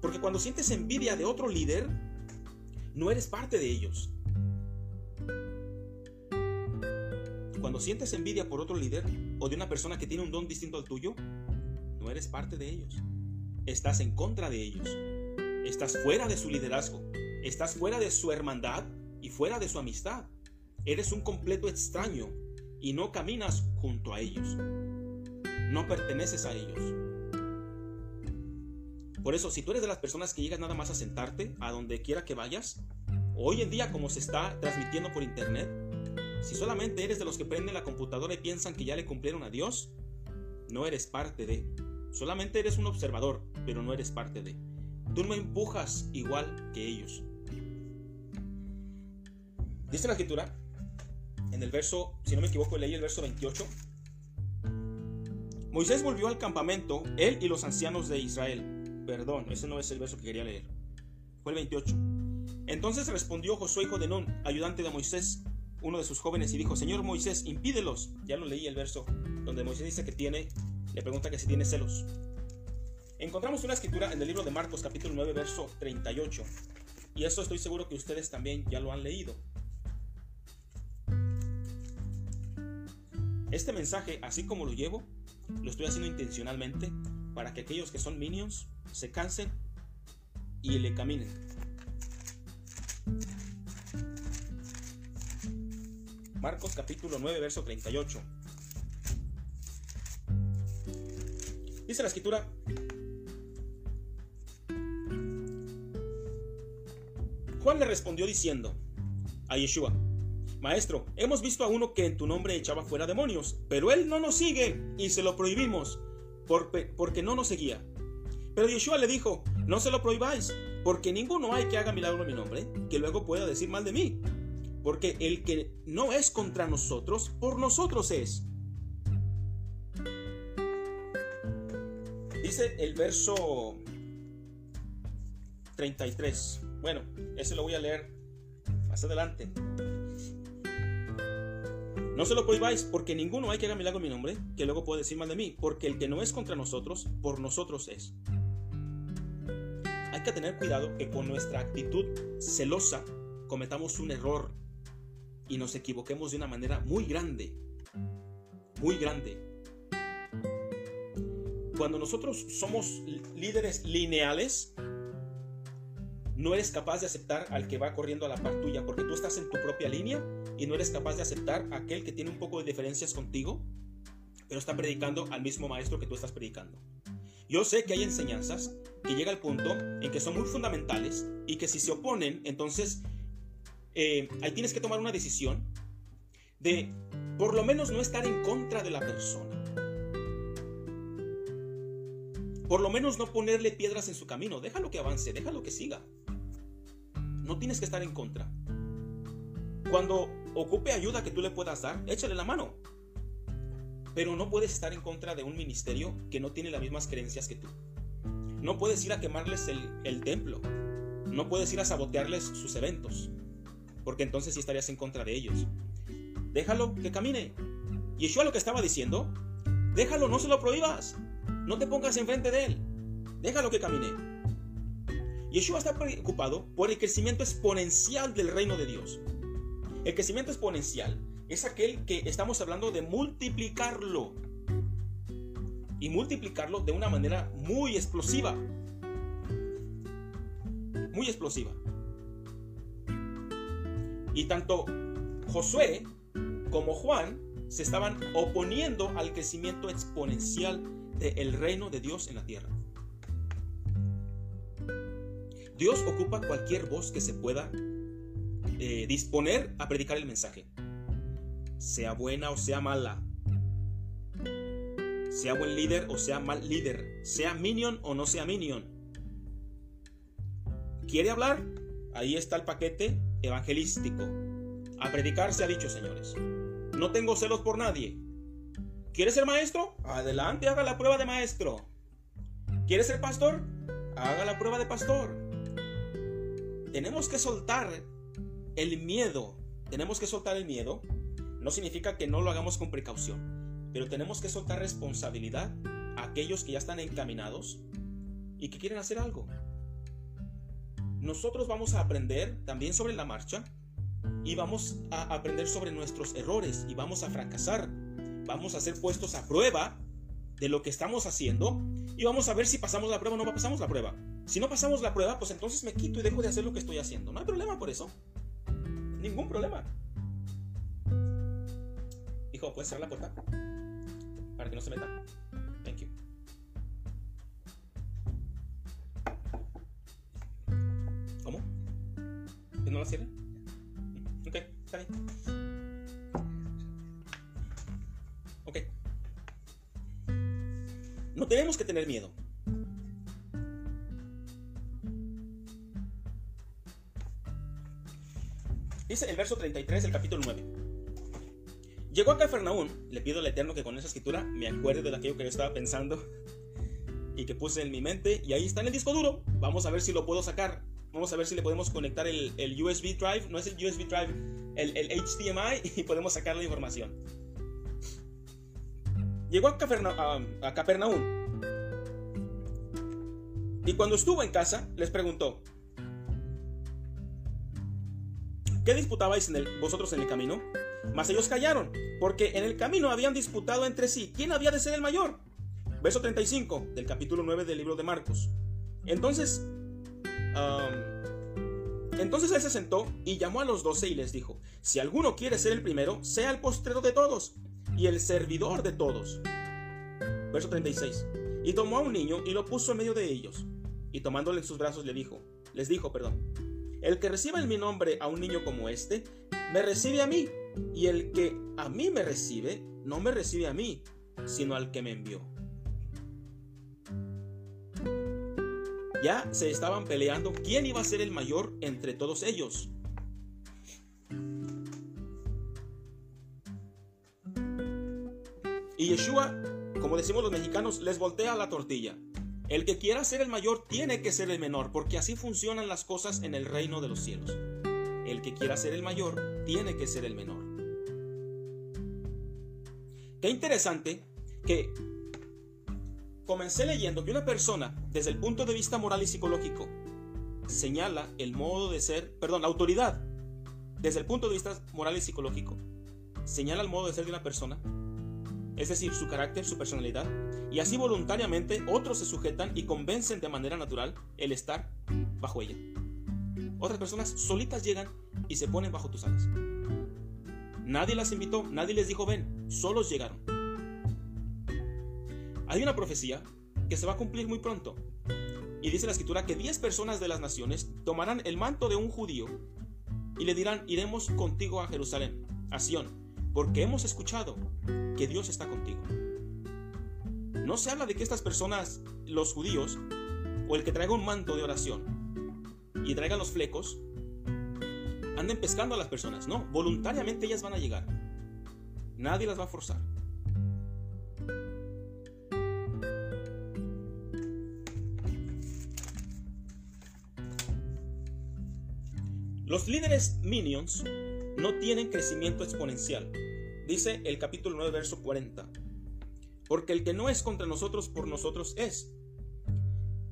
A: Porque cuando sientes envidia de otro líder, no eres parte de ellos. Cuando sientes envidia por otro líder o de una persona que tiene un don distinto al tuyo, no eres parte de ellos. Estás en contra de ellos. Estás fuera de su liderazgo. Estás fuera de su hermandad y fuera de su amistad. Eres un completo extraño y no caminas junto a ellos. No perteneces a ellos. Por eso, si tú eres de las personas que llegas nada más a sentarte a donde quiera que vayas, hoy en día como se está transmitiendo por internet, si solamente eres de los que prenden la computadora y piensan que ya le cumplieron a Dios, no eres parte de. Solamente eres un observador, pero no eres parte de. Tú no empujas igual que ellos. Dice la escritura en el verso, si no me equivoco, leí el verso 28. Moisés volvió al campamento, él y los ancianos de Israel. Perdón, ese no es el verso que quería leer. fue el 28. Entonces respondió Josué hijo de Nun, ayudante de Moisés, uno de sus jóvenes, y dijo, Señor Moisés, impídelos. Ya lo leí el verso donde Moisés dice que tiene, le pregunta que si tiene celos. Encontramos una escritura en el libro de Marcos capítulo 9, verso 38. Y eso estoy seguro que ustedes también ya lo han leído. Este mensaje, así como lo llevo, lo estoy haciendo intencionalmente para que aquellos que son minions se cansen y le caminen. Marcos capítulo 9, verso 38. Dice la escritura, Juan le respondió diciendo a Yeshua, Maestro, hemos visto a uno que en tu nombre echaba fuera demonios, pero él no nos sigue y se lo prohibimos porque no nos seguía. Pero Yeshua le dijo, no se lo prohibáis, porque ninguno hay que haga milagro en mi nombre, que luego pueda decir mal de mí. Porque el que no es contra nosotros, por nosotros es. Dice el verso 33. Bueno, ese lo voy a leer más adelante. No se lo prohibáis, porque ninguno hay que haga milagro mi nombre, que luego puede decir mal de mí, porque el que no es contra nosotros, por nosotros es. Hay que tener cuidado que con nuestra actitud celosa cometamos un error y nos equivoquemos de una manera muy grande. Muy grande. Cuando nosotros somos líderes lineales, no eres capaz de aceptar al que va corriendo a la par tuya porque tú estás en tu propia línea y no eres capaz de aceptar a aquel que tiene un poco de diferencias contigo, pero está predicando al mismo maestro que tú estás predicando. Yo sé que hay enseñanzas que llega al punto en que son muy fundamentales y que si se oponen, entonces eh, ahí tienes que tomar una decisión de por lo menos no estar en contra de la persona. Por lo menos no ponerle piedras en su camino. Déjalo que avance, déjalo que siga. No tienes que estar en contra. Cuando ocupe ayuda que tú le puedas dar, échale la mano. Pero no puedes estar en contra de un ministerio que no tiene las mismas creencias que tú. No puedes ir a quemarles el, templo. No puedes ir a sabotearles sus eventos. Porque entonces sí estarías en contra de ellos. Déjalo que camine. Yeshua lo que estaba diciendo, déjalo, no se lo prohíbas. No te pongas enfrente de él. Déjalo que camine. Yeshua está preocupado por el crecimiento exponencial del reino de Dios. El crecimiento exponencial es aquel que estamos hablando de multiplicarlo. Y multiplicarlo de una manera muy explosiva. Muy explosiva. Y tanto Josué como Juan se estaban oponiendo al crecimiento exponencial del reino de Dios en la tierra. Dios ocupa cualquier voz que se pueda eh, disponer a predicar el mensaje, sea buena o sea mala, sea buen líder o sea mal líder, sea minion o no sea minion. ¿Quiere hablar? Ahí está el paquete evangelístico. A predicar se ha dicho, señores. No tengo celos por nadie. ¿Quieres ser maestro? Adelante, haga la prueba de maestro. ¿Quieres ser pastor? Haga la prueba de pastor. Tenemos que soltar el miedo. Tenemos que soltar el miedo. No significa que no lo hagamos con precaución, pero tenemos que soltar responsabilidad a aquellos que ya están encaminados y que quieren hacer algo. Nosotros vamos a aprender también sobre la marcha y vamos a aprender sobre nuestros errores y vamos a fracasar vamos a ser puestos a prueba de lo que estamos haciendo y vamos a ver si pasamos la prueba o no pasamos la prueba. Si no pasamos la prueba, pues entonces me quito y dejo de hacer lo que estoy haciendo. No hay problema por eso. Ningún problema. Hijo, ¿puedes cerrar la puerta? Para que no se meta. Thank you. ¿Cómo? ¿Que no la cierre? Ok, está bien. No tenemos que tener miedo. Dice el verso 33 del capítulo 9. Llegó a Cafarnaún, le pido al Eterno que con esa escritura me acuerde de aquello que yo estaba pensando y que puse en mi mente y ahí está en el disco duro. Vamos a ver si lo puedo sacar. Vamos a ver si le podemos conectar el, USB drive. No es el USB drive, el, HDMI y podemos sacar la información. Llegó a, a Capernaum. Y cuando estuvo en casa, les preguntó, ¿qué disputabais vosotros en el camino? Mas ellos callaron, porque en el camino habían disputado entre sí quién había de ser el mayor. Verso 35 del capítulo 9 del libro de Marcos. Entonces, entonces él se sentó y llamó a los doce y les dijo, si alguno quiere ser el primero, sea el postrero de todos y el servidor de todos. Verso 36. Y tomó a un niño y lo puso en medio de ellos, y tomándole en sus brazos le dijo, les dijo, perdón, el que reciba en mi nombre a un niño como este, me recibe a mí, y el que a mí me recibe, no me recibe a mí, sino al que me envió. Ya se estaban peleando quién iba a ser el mayor entre todos ellos. Y Yeshua, como decimos los mexicanos, les voltea la tortilla. El que quiera ser el mayor tiene que ser el menor, porque así funcionan las cosas en el reino de los cielos. El que quiera ser el mayor tiene que ser el menor. Qué interesante que comencé leyendo que una persona, desde el punto de vista moral y psicológico, señala el modo de ser, perdón, la autoridad, desde el punto de vista moral y psicológico, señala el modo de ser de una persona, es decir, su carácter, su personalidad, y así voluntariamente otros se sujetan y convencen de manera natural el estar bajo ella. Otras personas solitas llegan y se ponen bajo tus alas. Nadie las invitó, nadie les dijo ven, solos llegaron. Hay una profecía que se va a cumplir muy pronto. Y dice la escritura que 10 personas de las naciones tomarán el manto de un judío y le dirán, iremos contigo a Jerusalén, a Sión, porque hemos escuchado que Dios está contigo. No se habla de que estas personas, los judíos, o el que traiga un manto de oración y traigan los flecos, anden pescando a las personas. No, voluntariamente ellas van a llegar. Nadie las va a forzar. Los líderes minions no tienen crecimiento exponencial, dice el capítulo 9, verso 40. Porque el que no es contra nosotros, por nosotros es.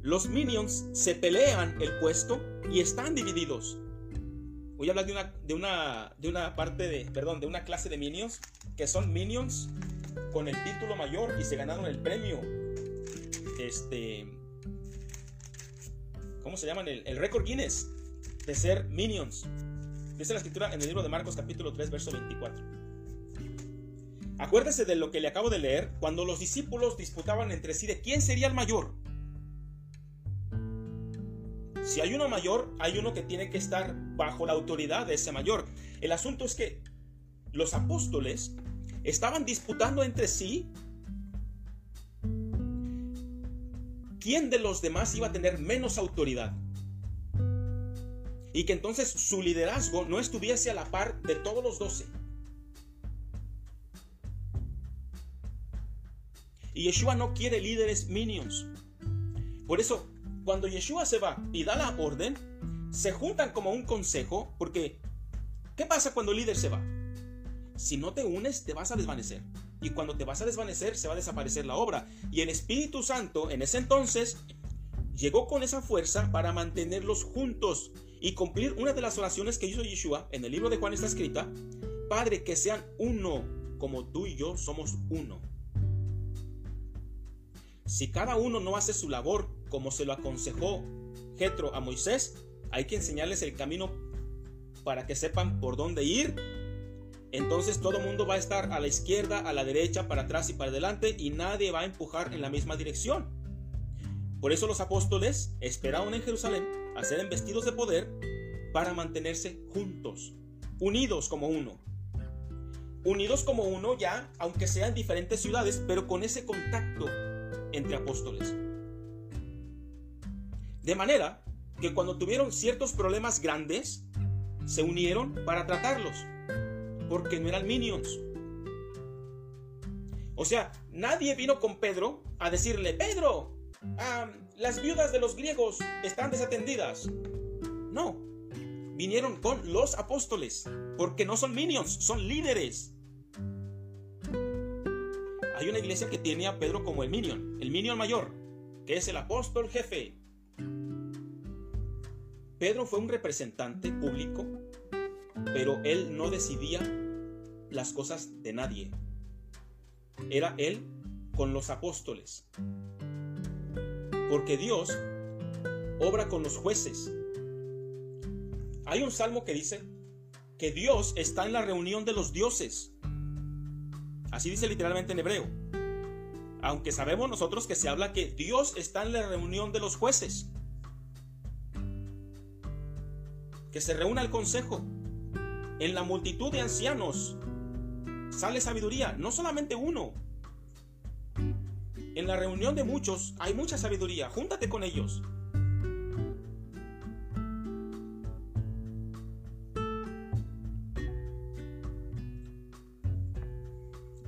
A: Los minions se pelean el puesto y están divididos. Voy a hablar de una, de una, de una parte de, perdón, de una clase de minions que son minions con el título mayor y se ganaron el premio. Este, ¿cómo se llaman? El, el récord Guinness de ser minions. Dice la escritura en el libro de Marcos capítulo 3, verso 24. Acuérdese de lo que le acabo de leer cuando los discípulos disputaban entre sí de quién sería el mayor. Si hay uno mayor, hay uno que tiene que estar bajo la autoridad de ese mayor. El asunto es que los apóstoles estaban disputando entre sí quién de los demás iba a tener menos autoridad y que entonces su liderazgo no estuviese a la par de todos los doce. Y Yeshua no quiere líderes minions. Por eso, cuando Yeshua se va y da la orden, se juntan como un consejo, porque ¿qué pasa cuando el líder se va? Si no te unes, te vas a desvanecer. Y cuando te vas a desvanecer, se va a desaparecer la obra. Y el Espíritu Santo, en ese entonces, llegó con esa fuerza para mantenerlos juntos y cumplir una de las oraciones que hizo Yeshua en el libro de Juan está escrita, Padre, que sean uno como tú y yo somos uno. Si cada uno no hace su labor como se lo aconsejó Jetro a Moisés, hay que enseñarles el camino para que sepan por dónde ir. Entonces todo mundo va a estar a la izquierda, a la derecha, para atrás y para adelante y nadie va a empujar en la misma dirección. Por eso los apóstoles esperaron en Jerusalén a ser investidos de poder para mantenerse juntos, unidos como uno. Unidos como uno ya, aunque sean diferentes ciudades, pero con ese contacto entre apóstoles. De manera que cuando tuvieron ciertos problemas grandes, se unieron para tratarlos, porque no eran minions. O sea, nadie vino con Pedro a decirle, Pedro, las viudas de los griegos están desatendidas. No, vinieron con los apóstoles, porque no son minions, son líderes. Hay una iglesia que tiene a Pedro como el minion, el minion mayor, que es el apóstol jefe. Pedro fue un representante público, pero él no decidía las cosas de nadie. Era él con los apóstoles. Porque Dios obra con los jueces. Hay un salmo que dice que Dios está en la reunión de los dioses. Así dice literalmente en hebreo. Aunque sabemos nosotros que se habla que Dios está en la reunión de los jueces. Que se reúna el consejo. En la multitud de ancianos sale sabiduría, no solamente uno. En la reunión de muchos hay mucha sabiduría, júntate con ellos.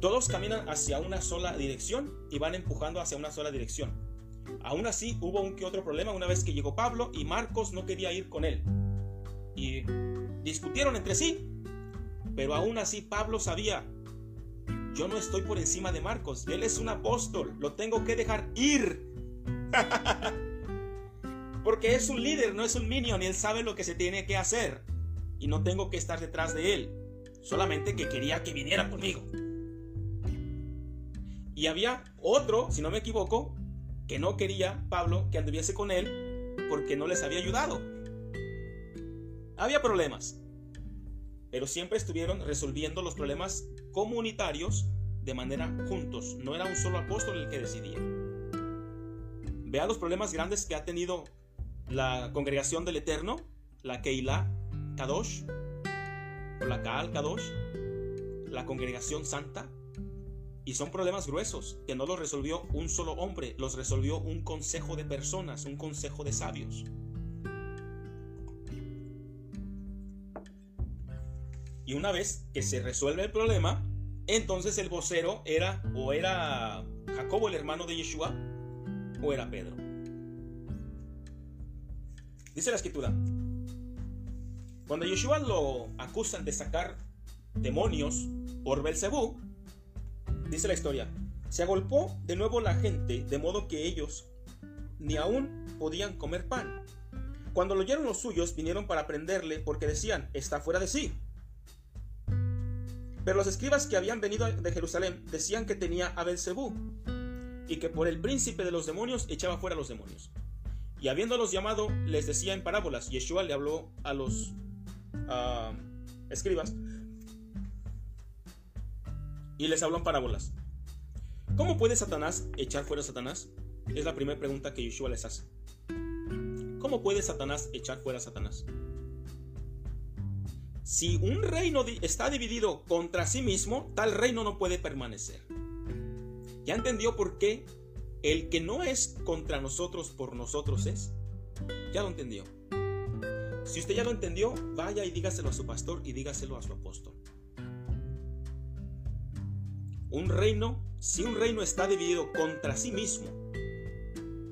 A: Todos caminan hacia una sola dirección y van empujando hacia una sola dirección. Aún así, hubo un que otro problema una vez que llegó Pablo y Marcos no quería ir con él. Y discutieron entre sí. Pero aún así Pablo sabía, yo no estoy por encima de Marcos, él es un apóstol, lo tengo que dejar ir. Porque es un líder, no es un minion y él sabe lo que se tiene que hacer. Y no tengo que estar detrás de él. Solamente que quería que viniera conmigo. Y había otro, si no me equivoco, que no quería Pablo que anduviese con él porque no les había ayudado. Había problemas, pero siempre estuvieron resolviendo los problemas comunitarios de manera juntos. No era un solo apóstol el que decidía. Vea los problemas grandes que ha tenido la congregación del Eterno, la Keilah Kadosh, o la Kaal Kadosh, la congregación santa, y son problemas gruesos que no los resolvió un solo hombre, los resolvió un consejo de personas, un consejo de sabios. Y una vez que se resuelve el problema, entonces el vocero era o era Jacobo el hermano de Yeshua o era Pedro. Dice la escritura, cuando Yeshua lo acusan de sacar demonios por Belcebú, Dice la historia, se agolpó de nuevo la gente de modo que ellos ni aún podían comer pan. Cuando lo oyeron los suyos vinieron para prenderle porque decían, está fuera de sí. Pero los escribas que habían venido de Jerusalén decían que tenía a Belcebú y que por el príncipe de los demonios echaba fuera a los demonios. Y habiéndolos llamado, les decía en parábolas. Yeshua le habló a los ah, escribas y les habló en parábolas. ¿Cómo puede Satanás echar fuera a Satanás? Es la primera pregunta que Yeshua les hace. ¿Cómo puede Satanás echar fuera a Satanás? Si un reino está dividido contra sí mismo, tal reino no puede permanecer. ¿Ya entendió por qué el que no es contra nosotros por nosotros es? Ya lo entendió. Si usted ya lo entendió, vaya y dígaselo a su pastor y dígaselo a su apóstol. Un reino, si un reino está dividido contra sí mismo,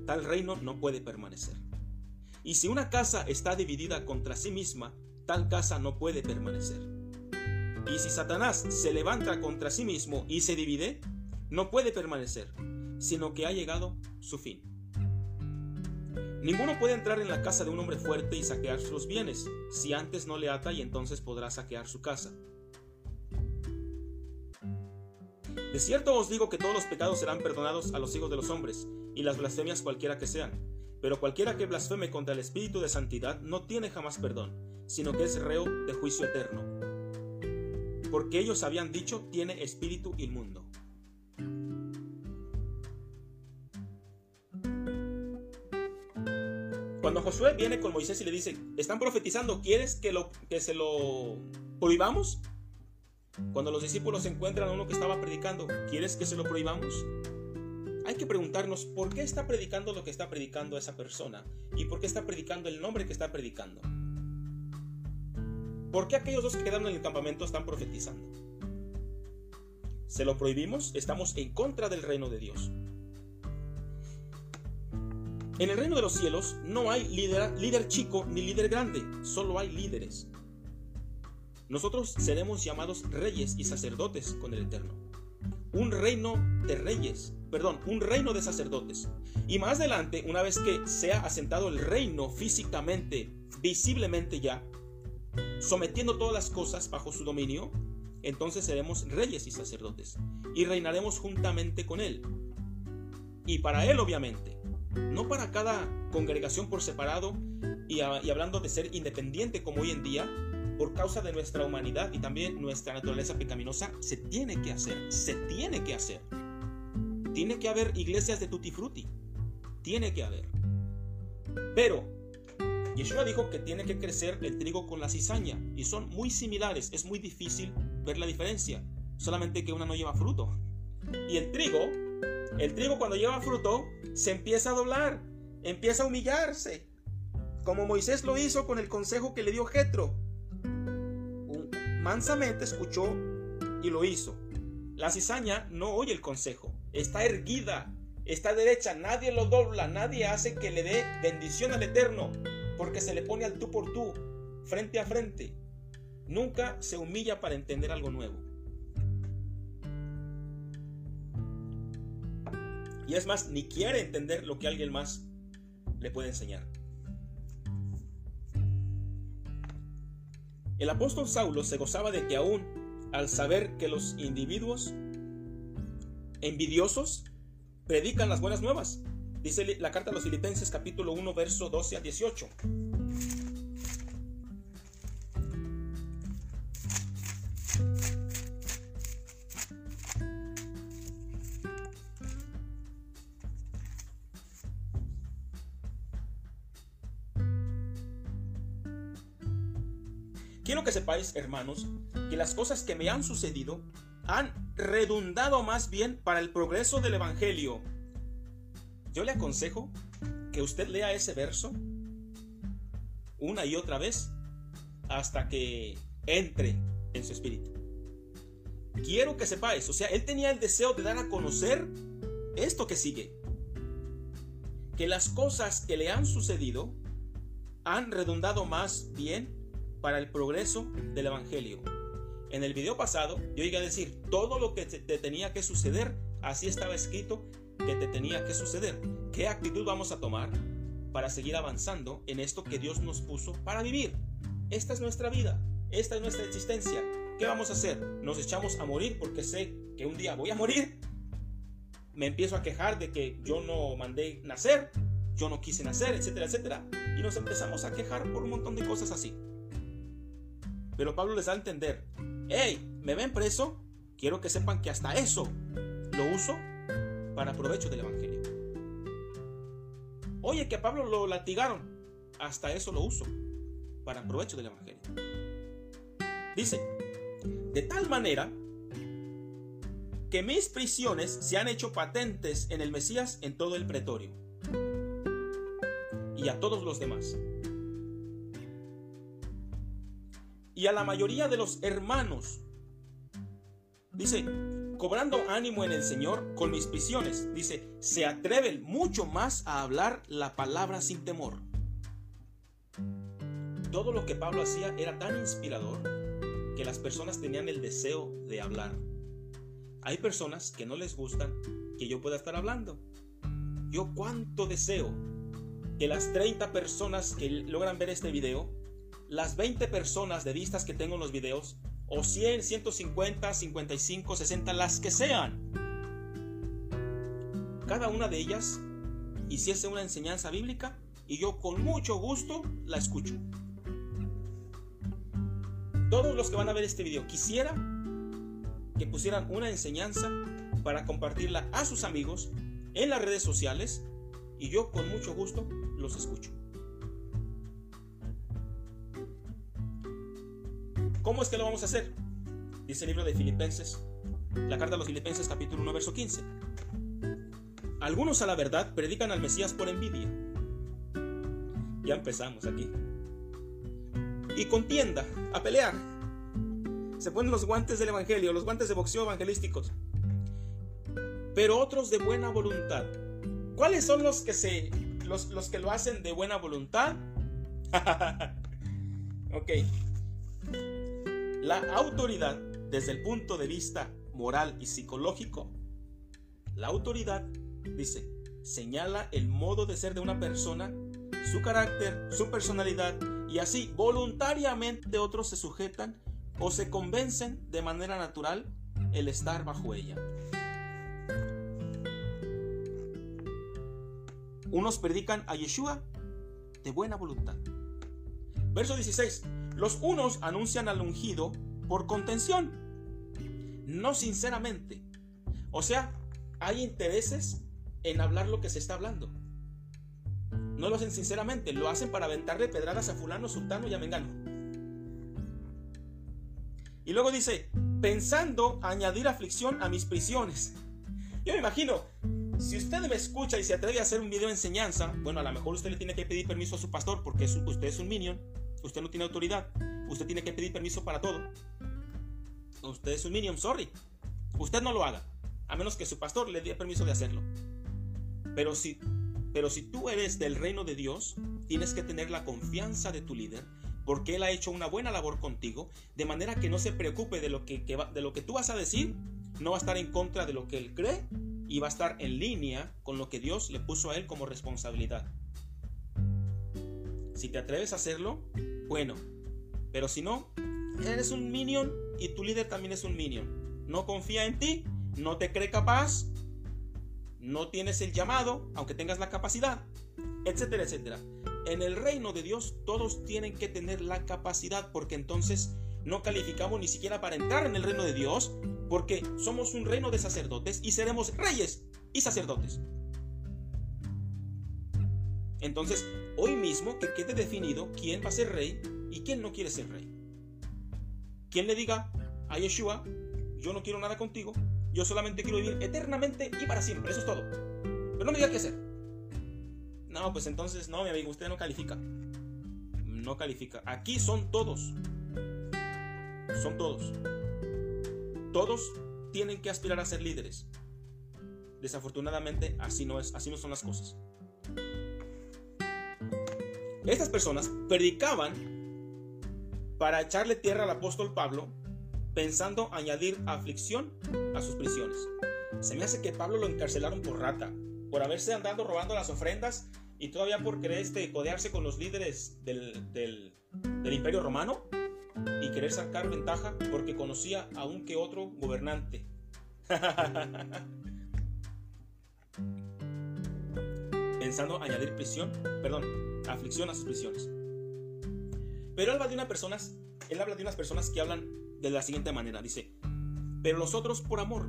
A: tal reino no puede permanecer. Y si una casa está dividida contra sí misma, tal casa no puede permanecer. Y si Satanás se levanta contra sí mismo y se divide, no puede permanecer, sino que ha llegado su fin. Ninguno puede entrar en la casa de un hombre fuerte y saquear sus bienes, si antes no le ata y entonces podrá saquear su casa. De cierto os digo que todos los pecados serán perdonados a los hijos de los hombres, y las blasfemias cualquiera que sean. Pero cualquiera que blasfeme contra el Espíritu de Santidad no tiene jamás perdón, sino que es reo de juicio eterno. Porque ellos habían dicho, tiene espíritu inmundo. Cuando Josué viene con Moisés y le dice, están profetizando, ¿quieres que, lo, que se lo prohibamos? Cuando los discípulos encuentran a uno que estaba predicando, ¿quieres que se lo prohibamos? Hay que preguntarnos por qué está predicando lo que está predicando esa persona y por qué está predicando el nombre que está predicando. ¿Por qué aquellos dos que quedaron en el campamento están profetizando? ¿Se lo prohibimos? Estamos en contra del reino de Dios. En el reino de los cielos no hay líder, líder chico ni líder grande, solo hay líderes. Nosotros seremos llamados reyes y sacerdotes con el Eterno. Un reino de reyes, perdón, un reino de sacerdotes. Y más adelante, una vez que sea asentado el reino físicamente, visiblemente ya, sometiendo todas las cosas bajo su dominio, entonces seremos reyes y sacerdotes y reinaremos juntamente con Él. Y para Él, obviamente, no para cada congregación por separado y, y hablando de ser independiente como hoy en día, por causa de nuestra humanidad y también nuestra naturaleza pecaminosa, se tiene que hacer, se tiene que hacer. Tiene que haber iglesias de tutti frutti, tiene que haber. Pero Yeshua dijo que tiene que crecer el trigo con la cizaña y son muy similares, es muy difícil ver la diferencia, solamente que una no lleva fruto. Y el trigo, el trigo cuando lleva fruto se empieza a doblar, empieza a humillarse, como Moisés lo hizo con el consejo que le dio Jetro mansamente escuchó y lo hizo. La cizaña no oye el consejo, está erguida, está derecha, nadie lo dobla, nadie hace que le dé bendición al Eterno, porque se le pone al tú por tú, frente a frente. Nunca se humilla para entender algo nuevo. Y es más, ni quiere entender lo que alguien más le puede enseñar. El apóstol Saulo se gozaba de que aún al saber que los individuos envidiosos predican las buenas nuevas. Dice la carta a los Filipenses capítulo 1 verso 12 a 18. Quiero que sepáis, hermanos, que las cosas que me han sucedido han redundado más bien para el progreso del Evangelio. Yo le aconsejo que usted lea ese verso una y otra vez hasta que entre en su espíritu. Quiero que sepáis, o sea, él tenía el deseo de dar a conocer esto que sigue. Que las cosas que le han sucedido han redundado más bien para el progreso del Evangelio. En el video pasado yo llegué a decir todo lo que te tenía que suceder, así estaba escrito que te tenía que suceder. ¿Qué actitud vamos a tomar para seguir avanzando en esto que Dios nos puso para vivir? Esta es nuestra vida, esta es nuestra existencia. ¿Qué vamos a hacer? ¿Nos echamos a morir porque sé que un día voy a morir? ¿Me empiezo a quejar de que yo no mandé nacer? Yo no quise nacer, etcétera, etcétera. Y nos empezamos a quejar por un montón de cosas así. Pero Pablo les da a entender, hey, ¿me ven preso? Quiero que sepan que hasta eso lo uso para provecho del Evangelio. Oye, que a Pablo lo latigaron, hasta eso lo uso para provecho del Evangelio. Dice, de tal manera que mis prisiones se han hecho patentes en el Mesías en todo el pretorio y a todos los demás y a la mayoría de los hermanos. Dice, cobrando ánimo en el Señor con mis prisiones, dice, se atreven mucho más a hablar la palabra sin temor. Todo lo que Pablo hacía era tan inspirador que las personas tenían el deseo de hablar. Hay personas que no les gustan que yo pueda estar hablando. Yo cuánto deseo que las 30 personas que logran ver este video las 20 personas de vistas que tengo en los videos, o 100, 150, 55, 60, las que sean, cada una de ellas hiciese una enseñanza bíblica y yo con mucho gusto la escucho. Todos los que van a ver este video quisiera que pusieran una enseñanza para compartirla a sus amigos en las redes sociales y yo con mucho gusto los escucho. ¿Cómo es que lo vamos a hacer? Dice el libro de Filipenses, la carta a los Filipenses capítulo 1 verso 15. Algunos a la verdad predican al Mesías por envidia. Ya empezamos aquí. Y contienda, a pelear. Se ponen los guantes del Evangelio, los guantes de boxeo evangelísticos. Pero otros de buena voluntad. ¿Cuáles son los que se los, los que lo hacen de buena voluntad. ok. La autoridad, desde el punto de vista moral y psicológico, la autoridad, dice, señala el modo de ser de una persona, su carácter, su personalidad, y así voluntariamente otros se sujetan o se convencen de manera natural el estar bajo ella. Unos predican a Yeshua de buena voluntad. Verso 16. Los unos anuncian al ungido por contención, no sinceramente. O sea, hay intereses en hablar lo que se está hablando. No lo hacen sinceramente, lo hacen para aventarle pedradas a fulano, sultano y a mengano. Y luego dice, pensando añadir aflicción a mis prisiones. Yo me imagino, si usted me escucha y se atreve a hacer un video de enseñanza, bueno, a lo mejor usted le tiene que pedir permiso a su pastor porque usted es un minion, usted no tiene autoridad, usted tiene que pedir permiso para todo. Usted es un minion, sorry. Usted no lo haga, a menos que su pastor le dé permiso de hacerlo. Pero si, pero si tú eres del reino de Dios, tienes que tener la confianza de tu líder porque Él ha hecho una buena labor contigo, de manera que no se preocupe de lo que, de lo que tú vas a decir, no va a estar en contra de lo que Él cree y va a estar en línea con lo que Dios le puso a Él como responsabilidad. Si te atreves a hacerlo, bueno, pero si no, eres un minion y tu líder también es un minion. No confía en ti, no te cree capaz, no tienes el llamado, aunque tengas la capacidad, etcétera, etcétera. En el reino de Dios todos tienen que tener la capacidad porque entonces no calificamos ni siquiera para entrar en el reino de Dios porque somos un reino de sacerdotes y seremos reyes y sacerdotes. Entonces, hoy mismo que quede definido quién va a ser rey y quién no quiere ser rey. Quien le diga a Yeshua, yo no quiero nada contigo, yo solamente quiero vivir eternamente y para siempre, eso es todo. Pero no me diga qué hacer. No, pues entonces no, mi amigo, usted no califica. No califica. Aquí son todos. Son todos. Todos tienen que aspirar a ser líderes. Desafortunadamente, así no es, así no son las cosas. Estas personas predicaban para echarle tierra al apóstol Pablo, pensando añadir aflicción a sus prisiones. Se me hace que Pablo lo encarcelaron por rata, por haberse andado robando las ofrendas y todavía por querer este, codearse con los líderes del, del, imperio romano y querer sacar ventaja porque conocía a un que otro gobernante. Pensando añadir prisión, perdón, aflicción a sus prisiones. Pero él habla de unas personas, él habla de unas personas que hablan de la siguiente manera, dice, pero los otros por amor,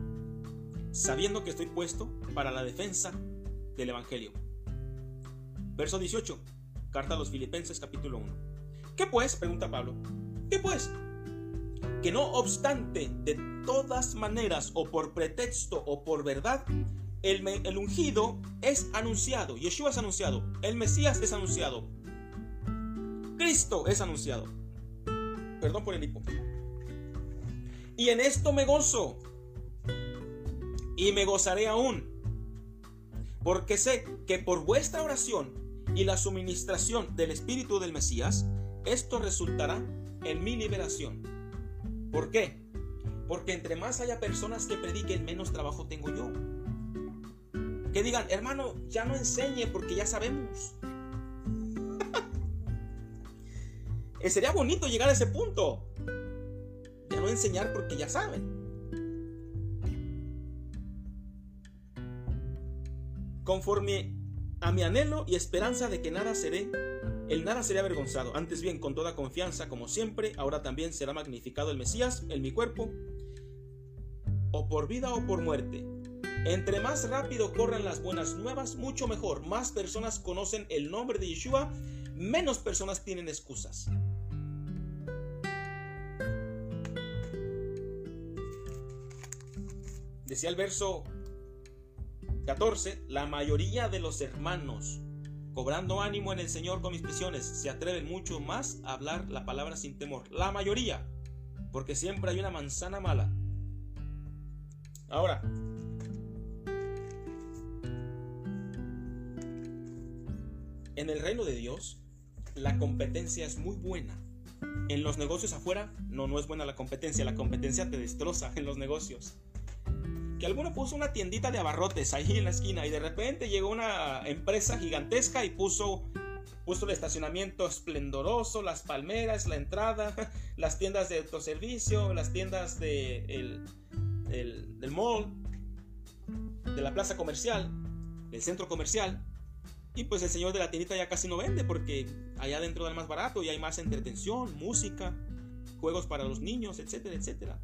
A: sabiendo que estoy puesto para la defensa del evangelio. Verso 18. Carta a los Filipenses capítulo 1. ¿Qué pues? Pregunta Pablo. ¿Qué pues? Que no obstante, de todas maneras, o por pretexto o por verdad, el, ungido es anunciado. Yeshua es anunciado. El Mesías es anunciado. Cristo es anunciado. Perdón por el hipo. Y en esto me gozo. Y me gozaré aún. Porque sé que por vuestra oración y la suministración del Espíritu del Mesías, esto resultará en mi liberación. ¿Por qué? Porque entre más haya personas que prediquen, menos trabajo tengo yo. Que digan, hermano, ya no enseñe porque ya sabemos. Eh, sería bonito llegar a ese punto. Ya no enseñar porque ya saben. Conforme a mi anhelo y esperanza de que nada seré, el nada será avergonzado. Antes bien, con toda confianza, como siempre, ahora también será magnificado el Mesías en mi cuerpo, o por vida o por muerte. Entre más rápido corran las buenas nuevas, mucho mejor. Más personas conocen el nombre de Yeshua, menos personas tienen excusas. Decía el verso 14. La mayoría de los hermanos, cobrando ánimo en el Señor con mis prisiones, se atreven mucho más a hablar la palabra sin temor. La mayoría, porque siempre hay una manzana mala. Ahora, En el reino de Dios, la competencia es muy buena. En los negocios afuera, no, no es buena la competencia. La competencia te destroza en los negocios. Que alguno puso una tiendita de abarrotes ahí en la esquina y de repente llegó una empresa gigantesca y puso, puso el estacionamiento esplendoroso, las palmeras, la entrada, las tiendas de autoservicio, las tiendas de del mall, de la plaza comercial, del centro comercial. Y pues el señor de la tiendita ya casi no vende porque allá adentro da más barato y hay más entretención, música, juegos para los niños, etcétera, etcétera.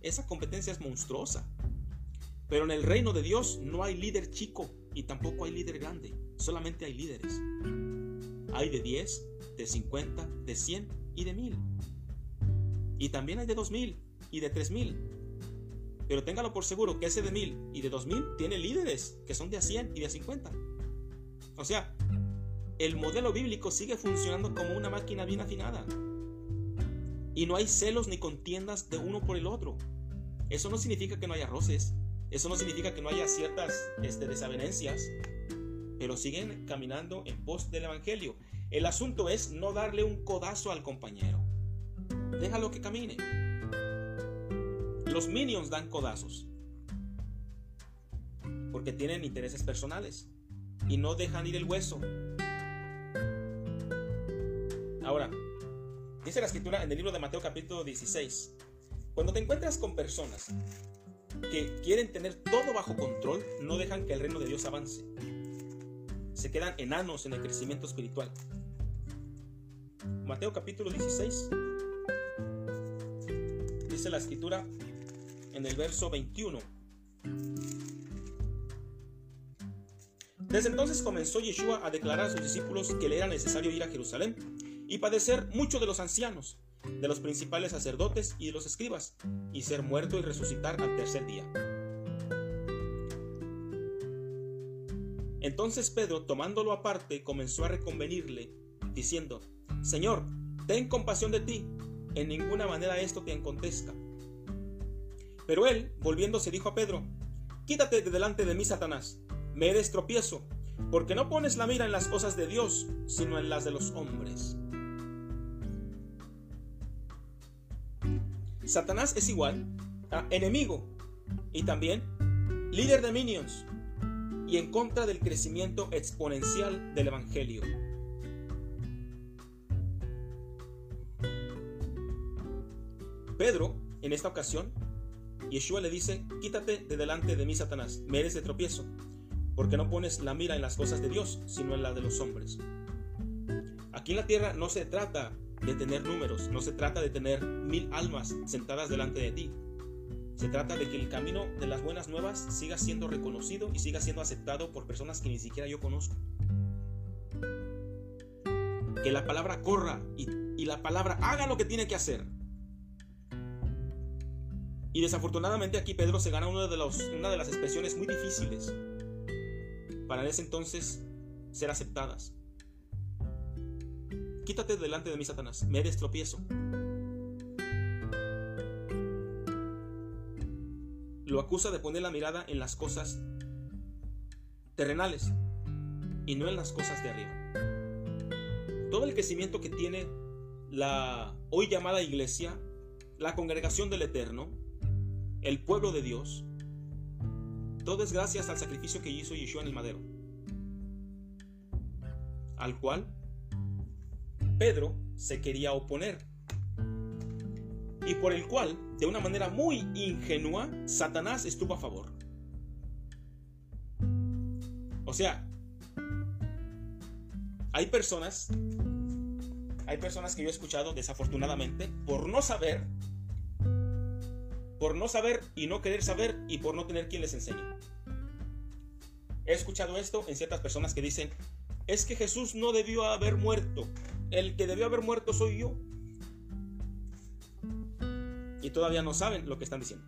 A: Esa competencia es monstruosa. Pero en el reino de Dios no hay líder chico y tampoco hay líder grande. Solamente hay líderes. Hay de 10, de 50, de 100 y de 1000. Y también hay de 2000 y de 3000. Pero téngalo por seguro que ese de 1000 y de 2000 tiene líderes que son de a 100 y de a 50. O sea, el modelo bíblico sigue funcionando como una máquina bien afinada. Y no hay celos ni contiendas de uno por el otro. Eso no significa que no haya roces. Eso no significa que no haya ciertas este, desavenencias. Pero siguen caminando en pos del Evangelio. El asunto es no darle un codazo al compañero. Déjalo que camine. Los minions dan codazos. Porque tienen intereses personales y no dejan ir el hueso. Ahora, dice la escritura en el libro de Mateo capítulo 16, cuando te encuentras con personas que quieren tener todo bajo control, no dejan que el reino de Dios avance. Se quedan enanos en el crecimiento espiritual. Mateo capítulo 16, dice la escritura en el verso 21. Desde entonces comenzó Yeshua a declarar a sus discípulos que le era necesario ir a Jerusalén y padecer mucho de los ancianos, de los principales sacerdotes y de los escribas, y ser muerto y resucitar al tercer día. Entonces Pedro, tomándolo aparte, comenzó a reconvenirle, diciendo, Señor, ten compasión de ti, en ninguna manera esto te acontezca. Pero él, volviéndose, dijo a Pedro, Quítate de delante de mí, Satanás me eres tropiezo, porque no pones la mira en las cosas de Dios, sino en las de los hombres. Satanás es igual a enemigo y también líder de minions y en contra del crecimiento exponencial del Evangelio. Pedro, en esta ocasión, Yeshua le dice, quítate de delante de mí, Satanás, me eres de tropiezo, porque no pones la mira en las cosas de Dios, sino en las de los hombres. Aquí en la tierra no se trata de tener números, no se trata de tener mil almas sentadas delante de ti. Se trata de que el camino de las buenas nuevas siga siendo reconocido y siga siendo aceptado por personas que ni siquiera yo conozco. Que la palabra corra y, la palabra haga lo que tiene que hacer. Y desafortunadamente aquí Pedro se gana una de, una de las expresiones muy difíciles para en ese entonces ser aceptadas. Quítate delante de mí, Satanás, me eres tropiezo. Lo acusa de poner la mirada en las cosas terrenales y no en las cosas de arriba. Todo el crecimiento que tiene la hoy llamada iglesia, la congregación del Eterno, el pueblo de Dios, todo es gracias al sacrificio que hizo Yeshua en el madero, al cual Pedro se quería oponer y por el cual, de una manera muy ingenua, Satanás estuvo a favor. O sea, hay personas, hay personas que yo he escuchado desafortunadamente por no saber por no saber y no querer saber y por no tener quien les enseñe. He escuchado esto en ciertas personas que dicen, es que Jesús no debió haber muerto, el que debió haber muerto soy yo. Y todavía no saben lo que están diciendo.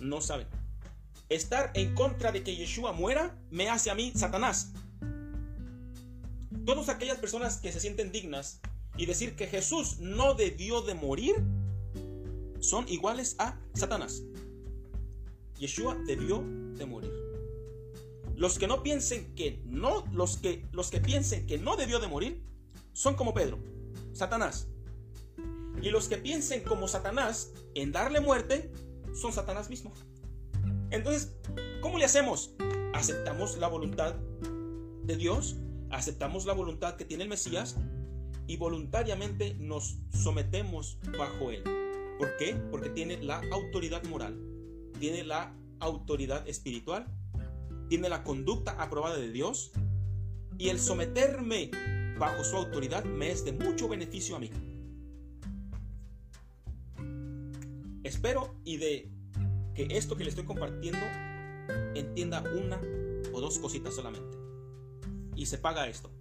A: No saben. Estar en contra de que Yeshua muera me hace a mí Satanás. Todas aquellas personas que se sienten dignas y decir que Jesús no debió de morir son iguales a Satanás. Yeshua debió de morir. Los que no piensen que no, los que, los que piensen que no debió de morir, son como Pedro, Satanás. Y los que piensen como Satanás en darle muerte, son Satanás mismo. Entonces, ¿cómo le hacemos? ¿Aceptamos la voluntad de Dios? ¿Aceptamos la voluntad que tiene el Mesías? Y voluntariamente nos sometemos bajo Él. ¿Por qué? Porque tiene la autoridad moral, tiene la autoridad espiritual, tiene la conducta aprobada de Dios y el someterme bajo su autoridad me es de mucho beneficio a mí. Espero y de que esto que le estoy compartiendo entienda una o dos cositas solamente. Y se paga esto.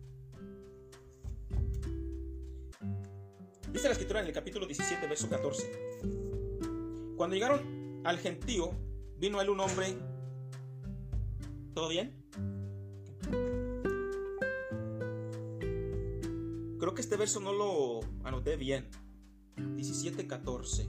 A: Dice la escritura en el capítulo 17, verso 14. Cuando llegaron al gentío, vino a él un hombre. ¿Todo bien? Creo que este verso no lo anoté bien. 17, 14.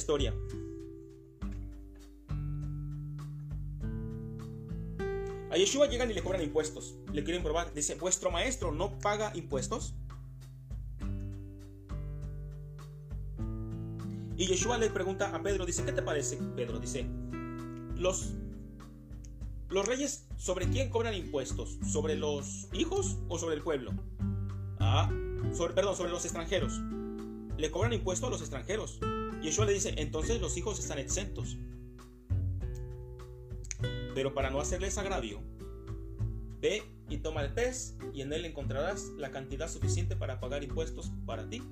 A: Historia. A Yeshua llegan y le cobran impuestos. Le quieren probar. Dice, ¿vuestro maestro no paga impuestos? Y Yeshua le pregunta a Pedro, dice, ¿qué te parece, Pedro? Dice, los, los reyes, ¿sobre quién cobran impuestos? ¿Sobre los hijos o sobre el pueblo? Ah, sobre, perdón, sobre los extranjeros. Le cobran impuestos a los extranjeros. Yeshua le dice, entonces los hijos están exentos. Pero para no hacerles agravio, ve y toma el pez y en él encontrarás la cantidad suficiente para pagar impuestos para ti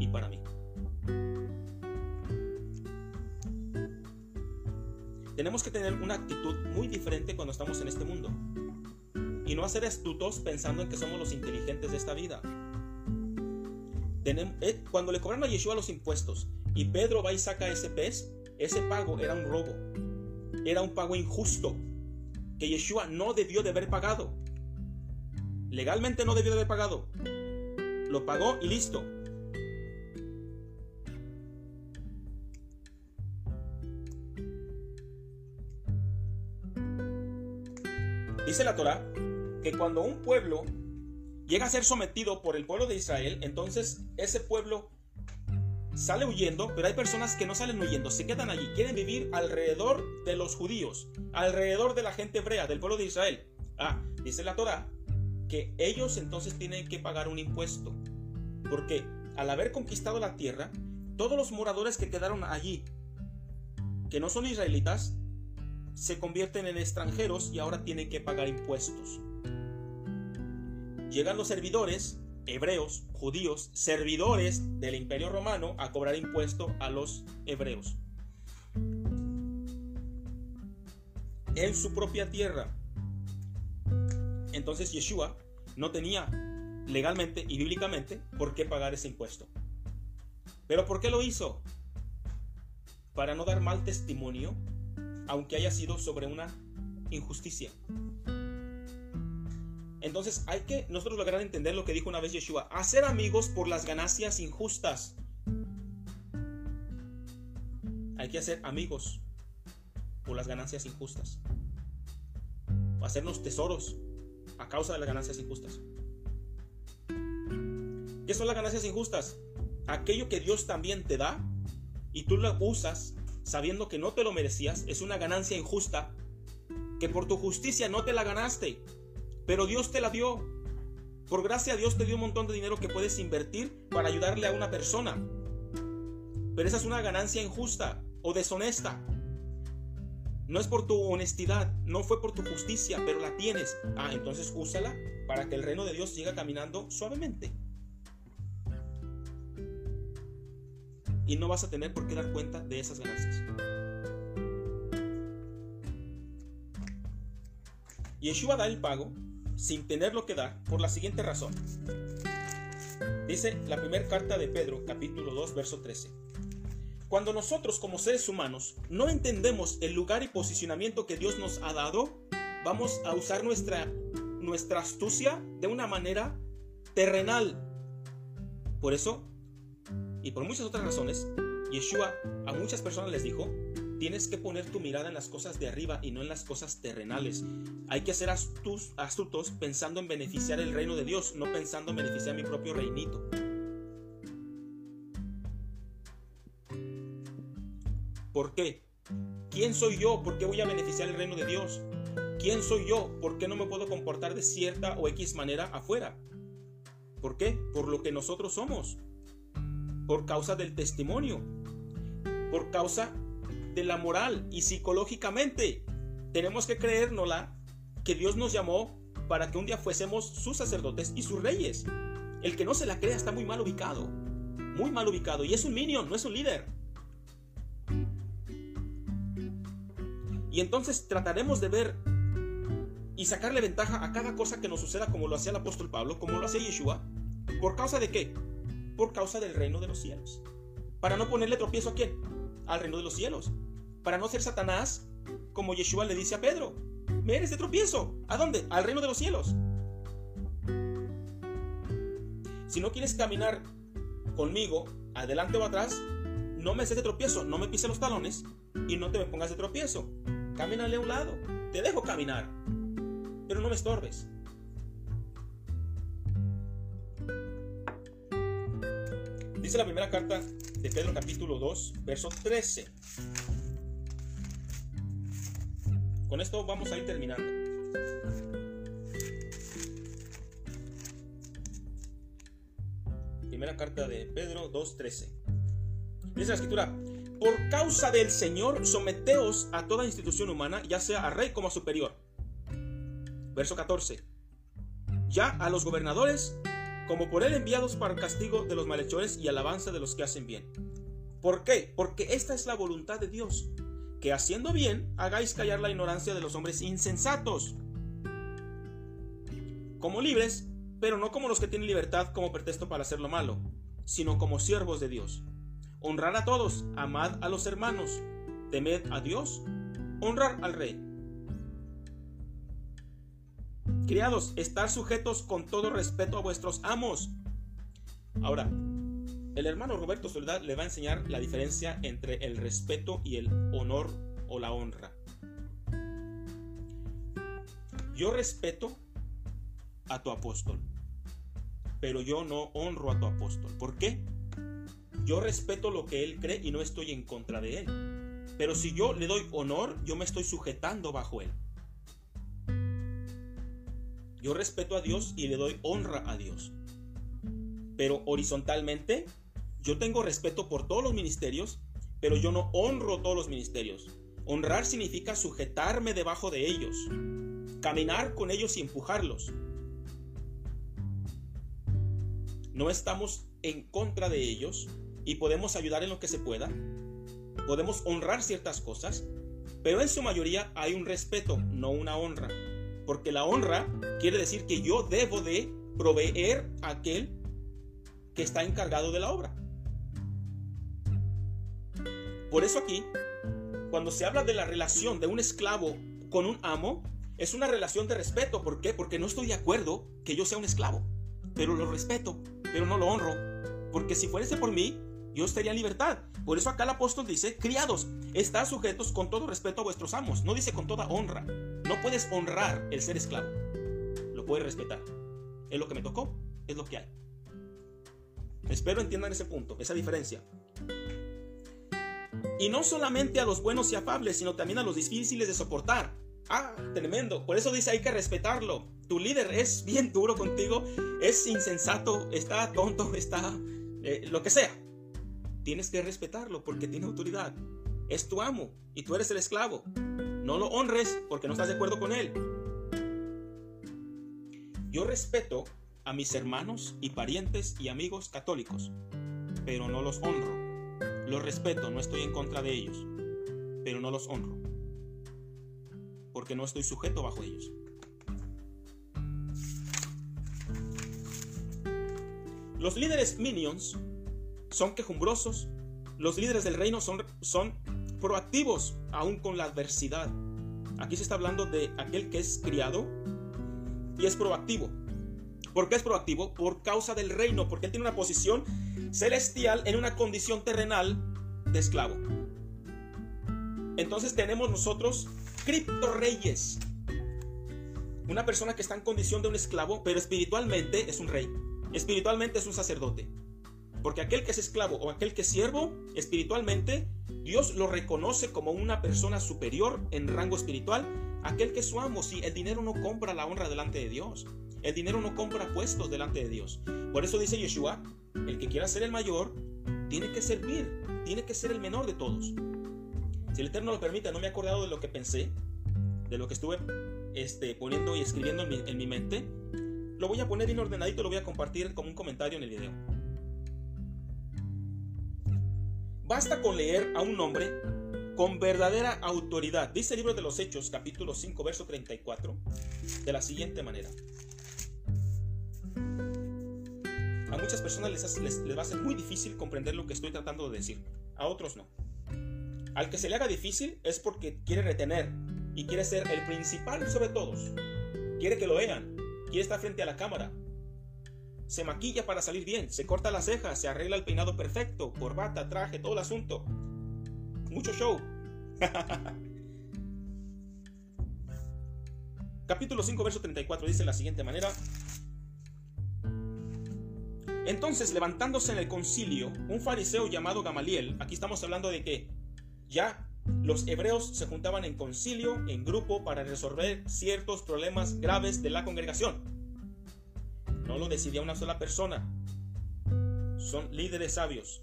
A: y para mí. Tenemos que tener una actitud muy diferente cuando estamos en este mundo. Y no hacer astutos pensando en que somos los inteligentes de esta vida. Eh, cuando le cobraron a Yeshua los impuestos y Pedro va y saca ese pez, ese pago era un robo. Era un pago injusto que Yeshua no debió de haber pagado. Legalmente no debió de haber pagado. Lo pagó y listo. Dice la Torah que cuando un pueblo llega a ser sometido por el pueblo de Israel, entonces ese pueblo sale huyendo, pero hay personas que no salen huyendo, se quedan allí, quieren vivir alrededor de los judíos, alrededor de la gente hebrea, del pueblo de Israel. Ah, dice la Torah que ellos entonces tienen que pagar un impuesto, porque al haber conquistado la tierra, todos los moradores que quedaron allí, que no son israelitas, se convierten en extranjeros y ahora tienen que pagar impuestos. Llegan los servidores hebreos, judíos, servidores del imperio romano a cobrar impuesto a los hebreos. En su propia tierra. Entonces Yeshua no tenía legalmente y bíblicamente por qué pagar ese impuesto. ¿Pero por qué lo hizo? Para no dar mal testimonio, aunque haya sido sobre una injusticia. Entonces hay que nosotros lograr entender lo que dijo una vez Yeshua, hacer amigos por las ganancias injustas. Hay que hacer amigos por las ganancias injustas. Hacernos tesoros a causa de las ganancias injustas. ¿Qué son las ganancias injustas? Aquello que Dios también te da y tú lo usas sabiendo que no te lo merecías, es una ganancia injusta que por tu justicia no te la ganaste. Pero Dios te la dio. Por gracia Dios te dio un montón de dinero que puedes invertir para ayudarle a una persona. Pero esa es una ganancia injusta o deshonesta. No es por tu honestidad, no fue por tu justicia, pero la tienes. Ah, entonces úsala para que el reino de Dios siga caminando suavemente. Y no vas a tener por qué dar cuenta de esas ganancias. Yeshua da el pago sin tener lo que dar por la siguiente razón. Dice la primera carta de Pedro, capítulo 2, verso 13. Cuando nosotros como seres humanos no entendemos el lugar y posicionamiento que Dios nos ha dado, vamos a usar nuestra, nuestra astucia de una manera terrenal. Por eso, y por muchas otras razones, Yeshua a muchas personas les dijo, tienes que poner tu mirada en las cosas de arriba y no en las cosas terrenales. Hay que ser astutos pensando en beneficiar el reino de Dios, no pensando en beneficiar mi propio reinito. ¿Por qué? ¿Quién soy yo? ¿Por qué voy a beneficiar el reino de Dios? ¿Quién soy yo? ¿Por qué no me puedo comportar de cierta o X manera afuera? ¿Por qué? Por lo que nosotros somos. Por causa del testimonio. Por causa de la moral y psicológicamente. Tenemos que creérnosla que Dios nos llamó para que un día fuésemos sus sacerdotes y sus reyes. El que no se la crea está muy mal ubicado. Muy mal ubicado. Y es un minion, no es un líder. Y entonces trataremos de ver y sacarle ventaja a cada cosa que nos suceda como lo hacía el apóstol Pablo, como lo hacía Yeshua. ¿Por causa de qué? Por causa del reino de los cielos. Para no ponerle tropiezo a quién? Al reino de los cielos. Para no ser Satanás, como Yeshua le dice a Pedro. Me eres de tropiezo. ¿A dónde? Al reino de los cielos. Si no quieres caminar conmigo, adelante o atrás, no me haces de tropiezo, no me pises los talones y no te me pongas de tropiezo. Camínale a un lado. Te dejo caminar. Pero no me estorbes. Dice la primera carta de Pedro capítulo 2, verso 13. Con esto vamos a ir terminando. Primera carta de Pedro 2.13. Dice la escritura, por causa del Señor, someteos a toda institución humana, ya sea a rey como a superior. Verso 14. Ya a los gobernadores, como por él enviados para el castigo de los malhechores y alabanza de los que hacen bien. ¿Por qué? Porque esta es la voluntad de Dios, que haciendo bien hagáis callar la ignorancia de los hombres insensatos. Como libres, pero no como los que tienen libertad como pretexto para hacer lo malo, sino como siervos de Dios honrar a todos, amad a los hermanos, temed a Dios, honrar al rey. Criados, estar sujetos con todo respeto a vuestros amos. Ahora, el hermano Roberto Soledad le va a enseñar la diferencia entre el respeto y el honor o la honra. Yo respeto a tu apóstol, pero yo no honro a tu apóstol. ¿Por qué? Yo respeto lo que él cree y no estoy en contra de él. Pero si yo le doy honor, yo me estoy sujetando bajo él. Yo respeto a Dios y le doy honra a Dios. Pero horizontalmente, yo tengo respeto por todos los ministerios, pero yo no honro todos los ministerios. Honrar significa sujetarme debajo de ellos, caminar con ellos y empujarlos. No estamos en contra de ellos, y podemos ayudar en lo que se pueda. Podemos honrar ciertas cosas, pero en su mayoría hay un respeto, no una honra. Porque la honra quiere decir que yo debo de proveer a aquel que está encargado de la obra. Por eso aquí, cuando se habla de la relación de un esclavo con un amo, es una relación de respeto. ¿Por qué? Porque no estoy de acuerdo que yo sea un esclavo, pero lo respeto, pero no lo honro. Porque si fuese por mí, yo estaría en libertad. Por eso acá el apóstol dice, criados, está sujetos con todo respeto a vuestros amos. No dice con toda honra. No puedes honrar el ser esclavo. Lo puedes respetar. Es lo que me tocó, es lo que hay. Espero entiendan ese punto, esa diferencia. Y no solamente a los buenos y afables, sino también a los difíciles de soportar. Ah, tremendo. Por eso dice hay que respetarlo. Tu líder es bien duro contigo, es insensato, está tonto, está eh, lo que sea tienes que respetarlo porque tiene autoridad. Es tu amo y tú eres el esclavo. No lo honres porque no estás de acuerdo con él. Yo respeto a mis hermanos y parientes y amigos católicos, pero no los honro. Los respeto, no estoy en contra de ellos, pero no los honro, porque no estoy sujeto bajo ellos. Los líderes minions son quejumbrosos, Los líderes del reino son, son proactivos aún con la adversidad. Aquí se está hablando de aquel que es criado y es proactivo. ¿Por qué es proactivo? Por causa del reino, porque tiene una posición celestial en una condición terrenal de esclavo. Entonces tenemos nosotros cripto reyes. Una persona que está en condición de un esclavo, pero espiritualmente es un rey. Espiritualmente es un sacerdote. Porque aquel que es esclavo o aquel que es siervo, espiritualmente, Dios lo reconoce como una persona superior en rango espiritual. Aquel que es su amo, si el dinero no compra la honra delante de Dios. El dinero no compra puestos delante de Dios. Por eso dice Yeshua, el que quiera ser el mayor, tiene que servir, tiene que ser el menor de todos. Si el Eterno lo permite, no me he acordado de lo que pensé, de lo que estuve este, poniendo y escribiendo en mi, en mi mente. Lo voy a poner bien ordenadito, lo voy a compartir como un comentario en el video. Basta con leer a un hombre con verdadera autoridad. Dice el libro de los Hechos, capítulo 5, verso 34, de la siguiente manera. A muchas personas les, va a ser muy difícil comprender lo que estoy tratando de decir, a otros no. Al que se le haga difícil es porque quiere retener y quiere ser el principal sobre todos. Quiere que lo vean, quiere estar frente a la cámara, se maquilla para salir bien, se corta las cejas, se arregla el peinado perfecto, corbata, traje, todo el asunto. Mucho show. Capítulo 5, verso 34 dice de la siguiente manera. Entonces, levantándose en el concilio, un fariseo llamado Gamaliel, aquí estamos hablando de que ya los hebreos se juntaban en concilio, en grupo, para resolver ciertos problemas graves de la congregación. No lo decidía una sola persona. Son líderes sabios.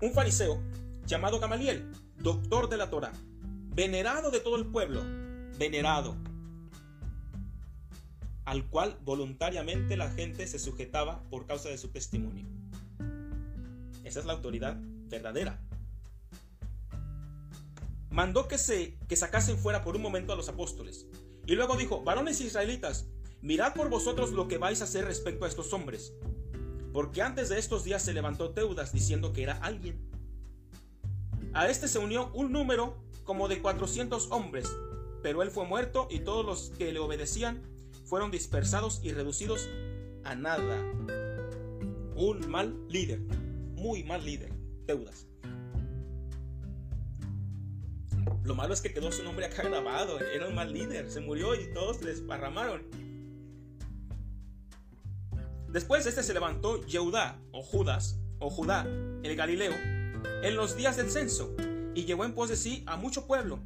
A: Un fariseo llamado Gamaliel, doctor de la Torah, venerado de todo el pueblo, venerado, al cual voluntariamente la gente se sujetaba por causa de su testimonio. Esa es la autoridad verdadera mandó que se que sacasen fuera por un momento a los apóstoles. Y luego dijo, varones israelitas, mirad por vosotros lo que vais a hacer respecto a estos hombres. Porque antes de estos días se levantó Teudas diciendo que era alguien. A este se unió un número como de 400 hombres, pero él fue muerto y todos los que le obedecían fueron dispersados y reducidos a nada. Un mal líder, muy mal líder, Teudas. Lo malo es que quedó su nombre acá grabado. Era un mal líder. Se murió y todos les parramaron. Después este se levantó Yehudá, o Judas, o Judá, el Galileo, en los días del censo, y llevó en pos de sí a mucho pueblo.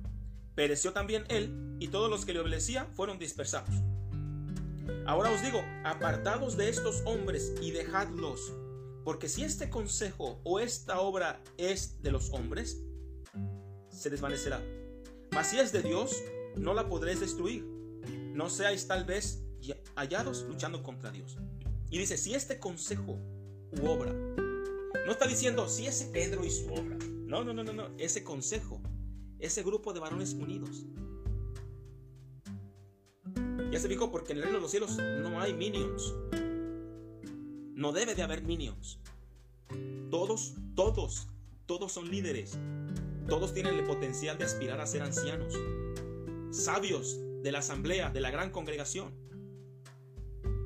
A: Pereció también él, y todos los que le obedecían fueron dispersados. Ahora os digo, apartados de estos hombres y dejadlos, porque si este consejo o esta obra es de los hombres, se desvanecerá. Mas si es de Dios, no la podréis destruir. No seáis tal vez hallados luchando contra Dios. Y dice, si este consejo u obra, no está diciendo si ese Pedro y su obra. No, no, no, no, no. Ese consejo, ese grupo de varones unidos. Ya se dijo porque en el reino de los cielos no hay minions. No debe de haber minions. Todos, todos, todos son líderes. Todos tienen el potencial de aspirar a ser ancianos, sabios de la asamblea, de la gran congregación,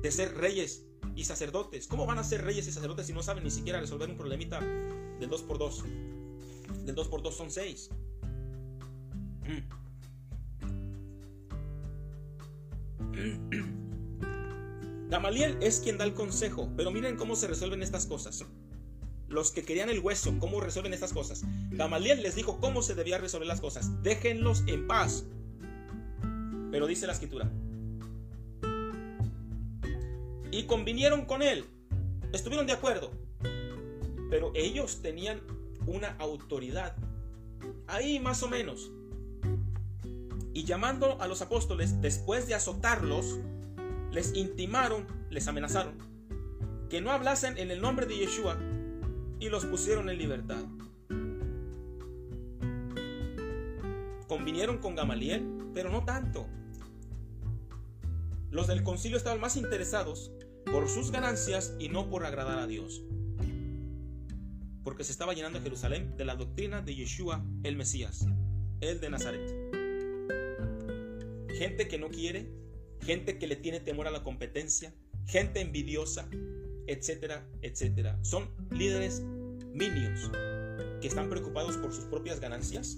A: de ser reyes y sacerdotes. ¿Cómo van a ser reyes y sacerdotes si no saben ni siquiera resolver un problemita del 2x2? Del 2x2 son 6. Gamaliel es quien da el consejo, pero miren cómo se resuelven estas cosas los que querían el hueso, cómo resuelven estas cosas. Gamaliel les dijo cómo se debía resolver las cosas. Déjenlos en paz. Pero dice la escritura. Y convinieron con él. Estuvieron de acuerdo. Pero ellos tenían una autoridad. Ahí más o menos. Y llamando a los apóstoles, después de azotarlos, les intimaron, les amenazaron, que no hablasen en el nombre de Yeshua y los pusieron en libertad. Convinieron con Gamaliel, pero no tanto. Los del concilio estaban más interesados por sus ganancias y no por agradar a Dios. Porque se estaba llenando Jerusalén de la doctrina de Yeshua el Mesías, el de Nazaret. Gente que no quiere, gente que le tiene temor a la competencia, gente envidiosa, etcétera, etcétera. Son líderes minions que están preocupados por sus propias ganancias,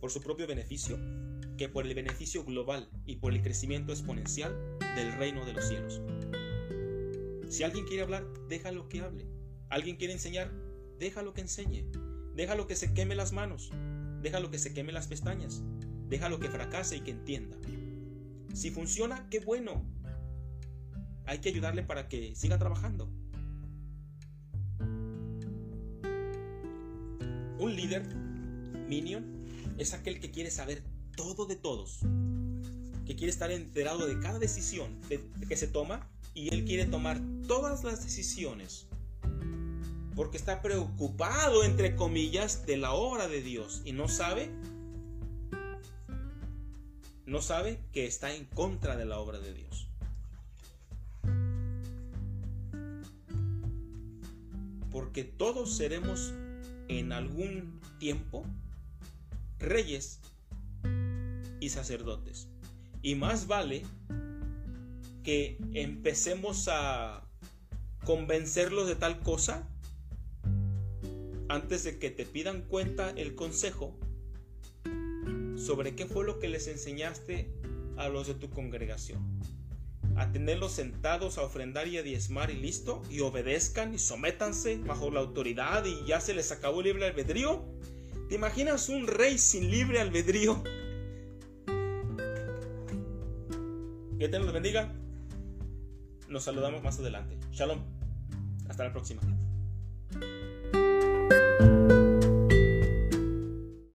A: por su propio beneficio, que por el beneficio global y por el crecimiento exponencial del reino de los cielos. Si alguien quiere hablar, déjalo que hable. Alguien quiere enseñar, déjalo que enseñe. Déjalo que se queme las manos. Déjalo que se queme las pestañas. Déjalo que fracase y que entienda. Si funciona, qué bueno. Hay que ayudarle para que siga trabajando. Un líder, minion, es aquel que quiere saber todo de todos, que quiere estar enterado de cada decisión que se toma y él quiere tomar todas las decisiones porque está preocupado, entre comillas, de la obra de Dios y no sabe, no sabe que está en contra de la obra de Dios. Porque todos seremos en algún tiempo reyes y sacerdotes. Y más vale que empecemos a convencerlos de tal cosa antes de que te pidan cuenta el consejo sobre qué fue lo que les enseñaste a los de tu congregación. A tenerlos sentados a ofrendar y a diezmar y listo, y obedezcan y sométanse bajo la autoridad y ya se les acabó el libre albedrío. ¿Te imaginas un rey sin libre albedrío? Que te los bendiga. Nos saludamos más adelante. Shalom. Hasta la próxima.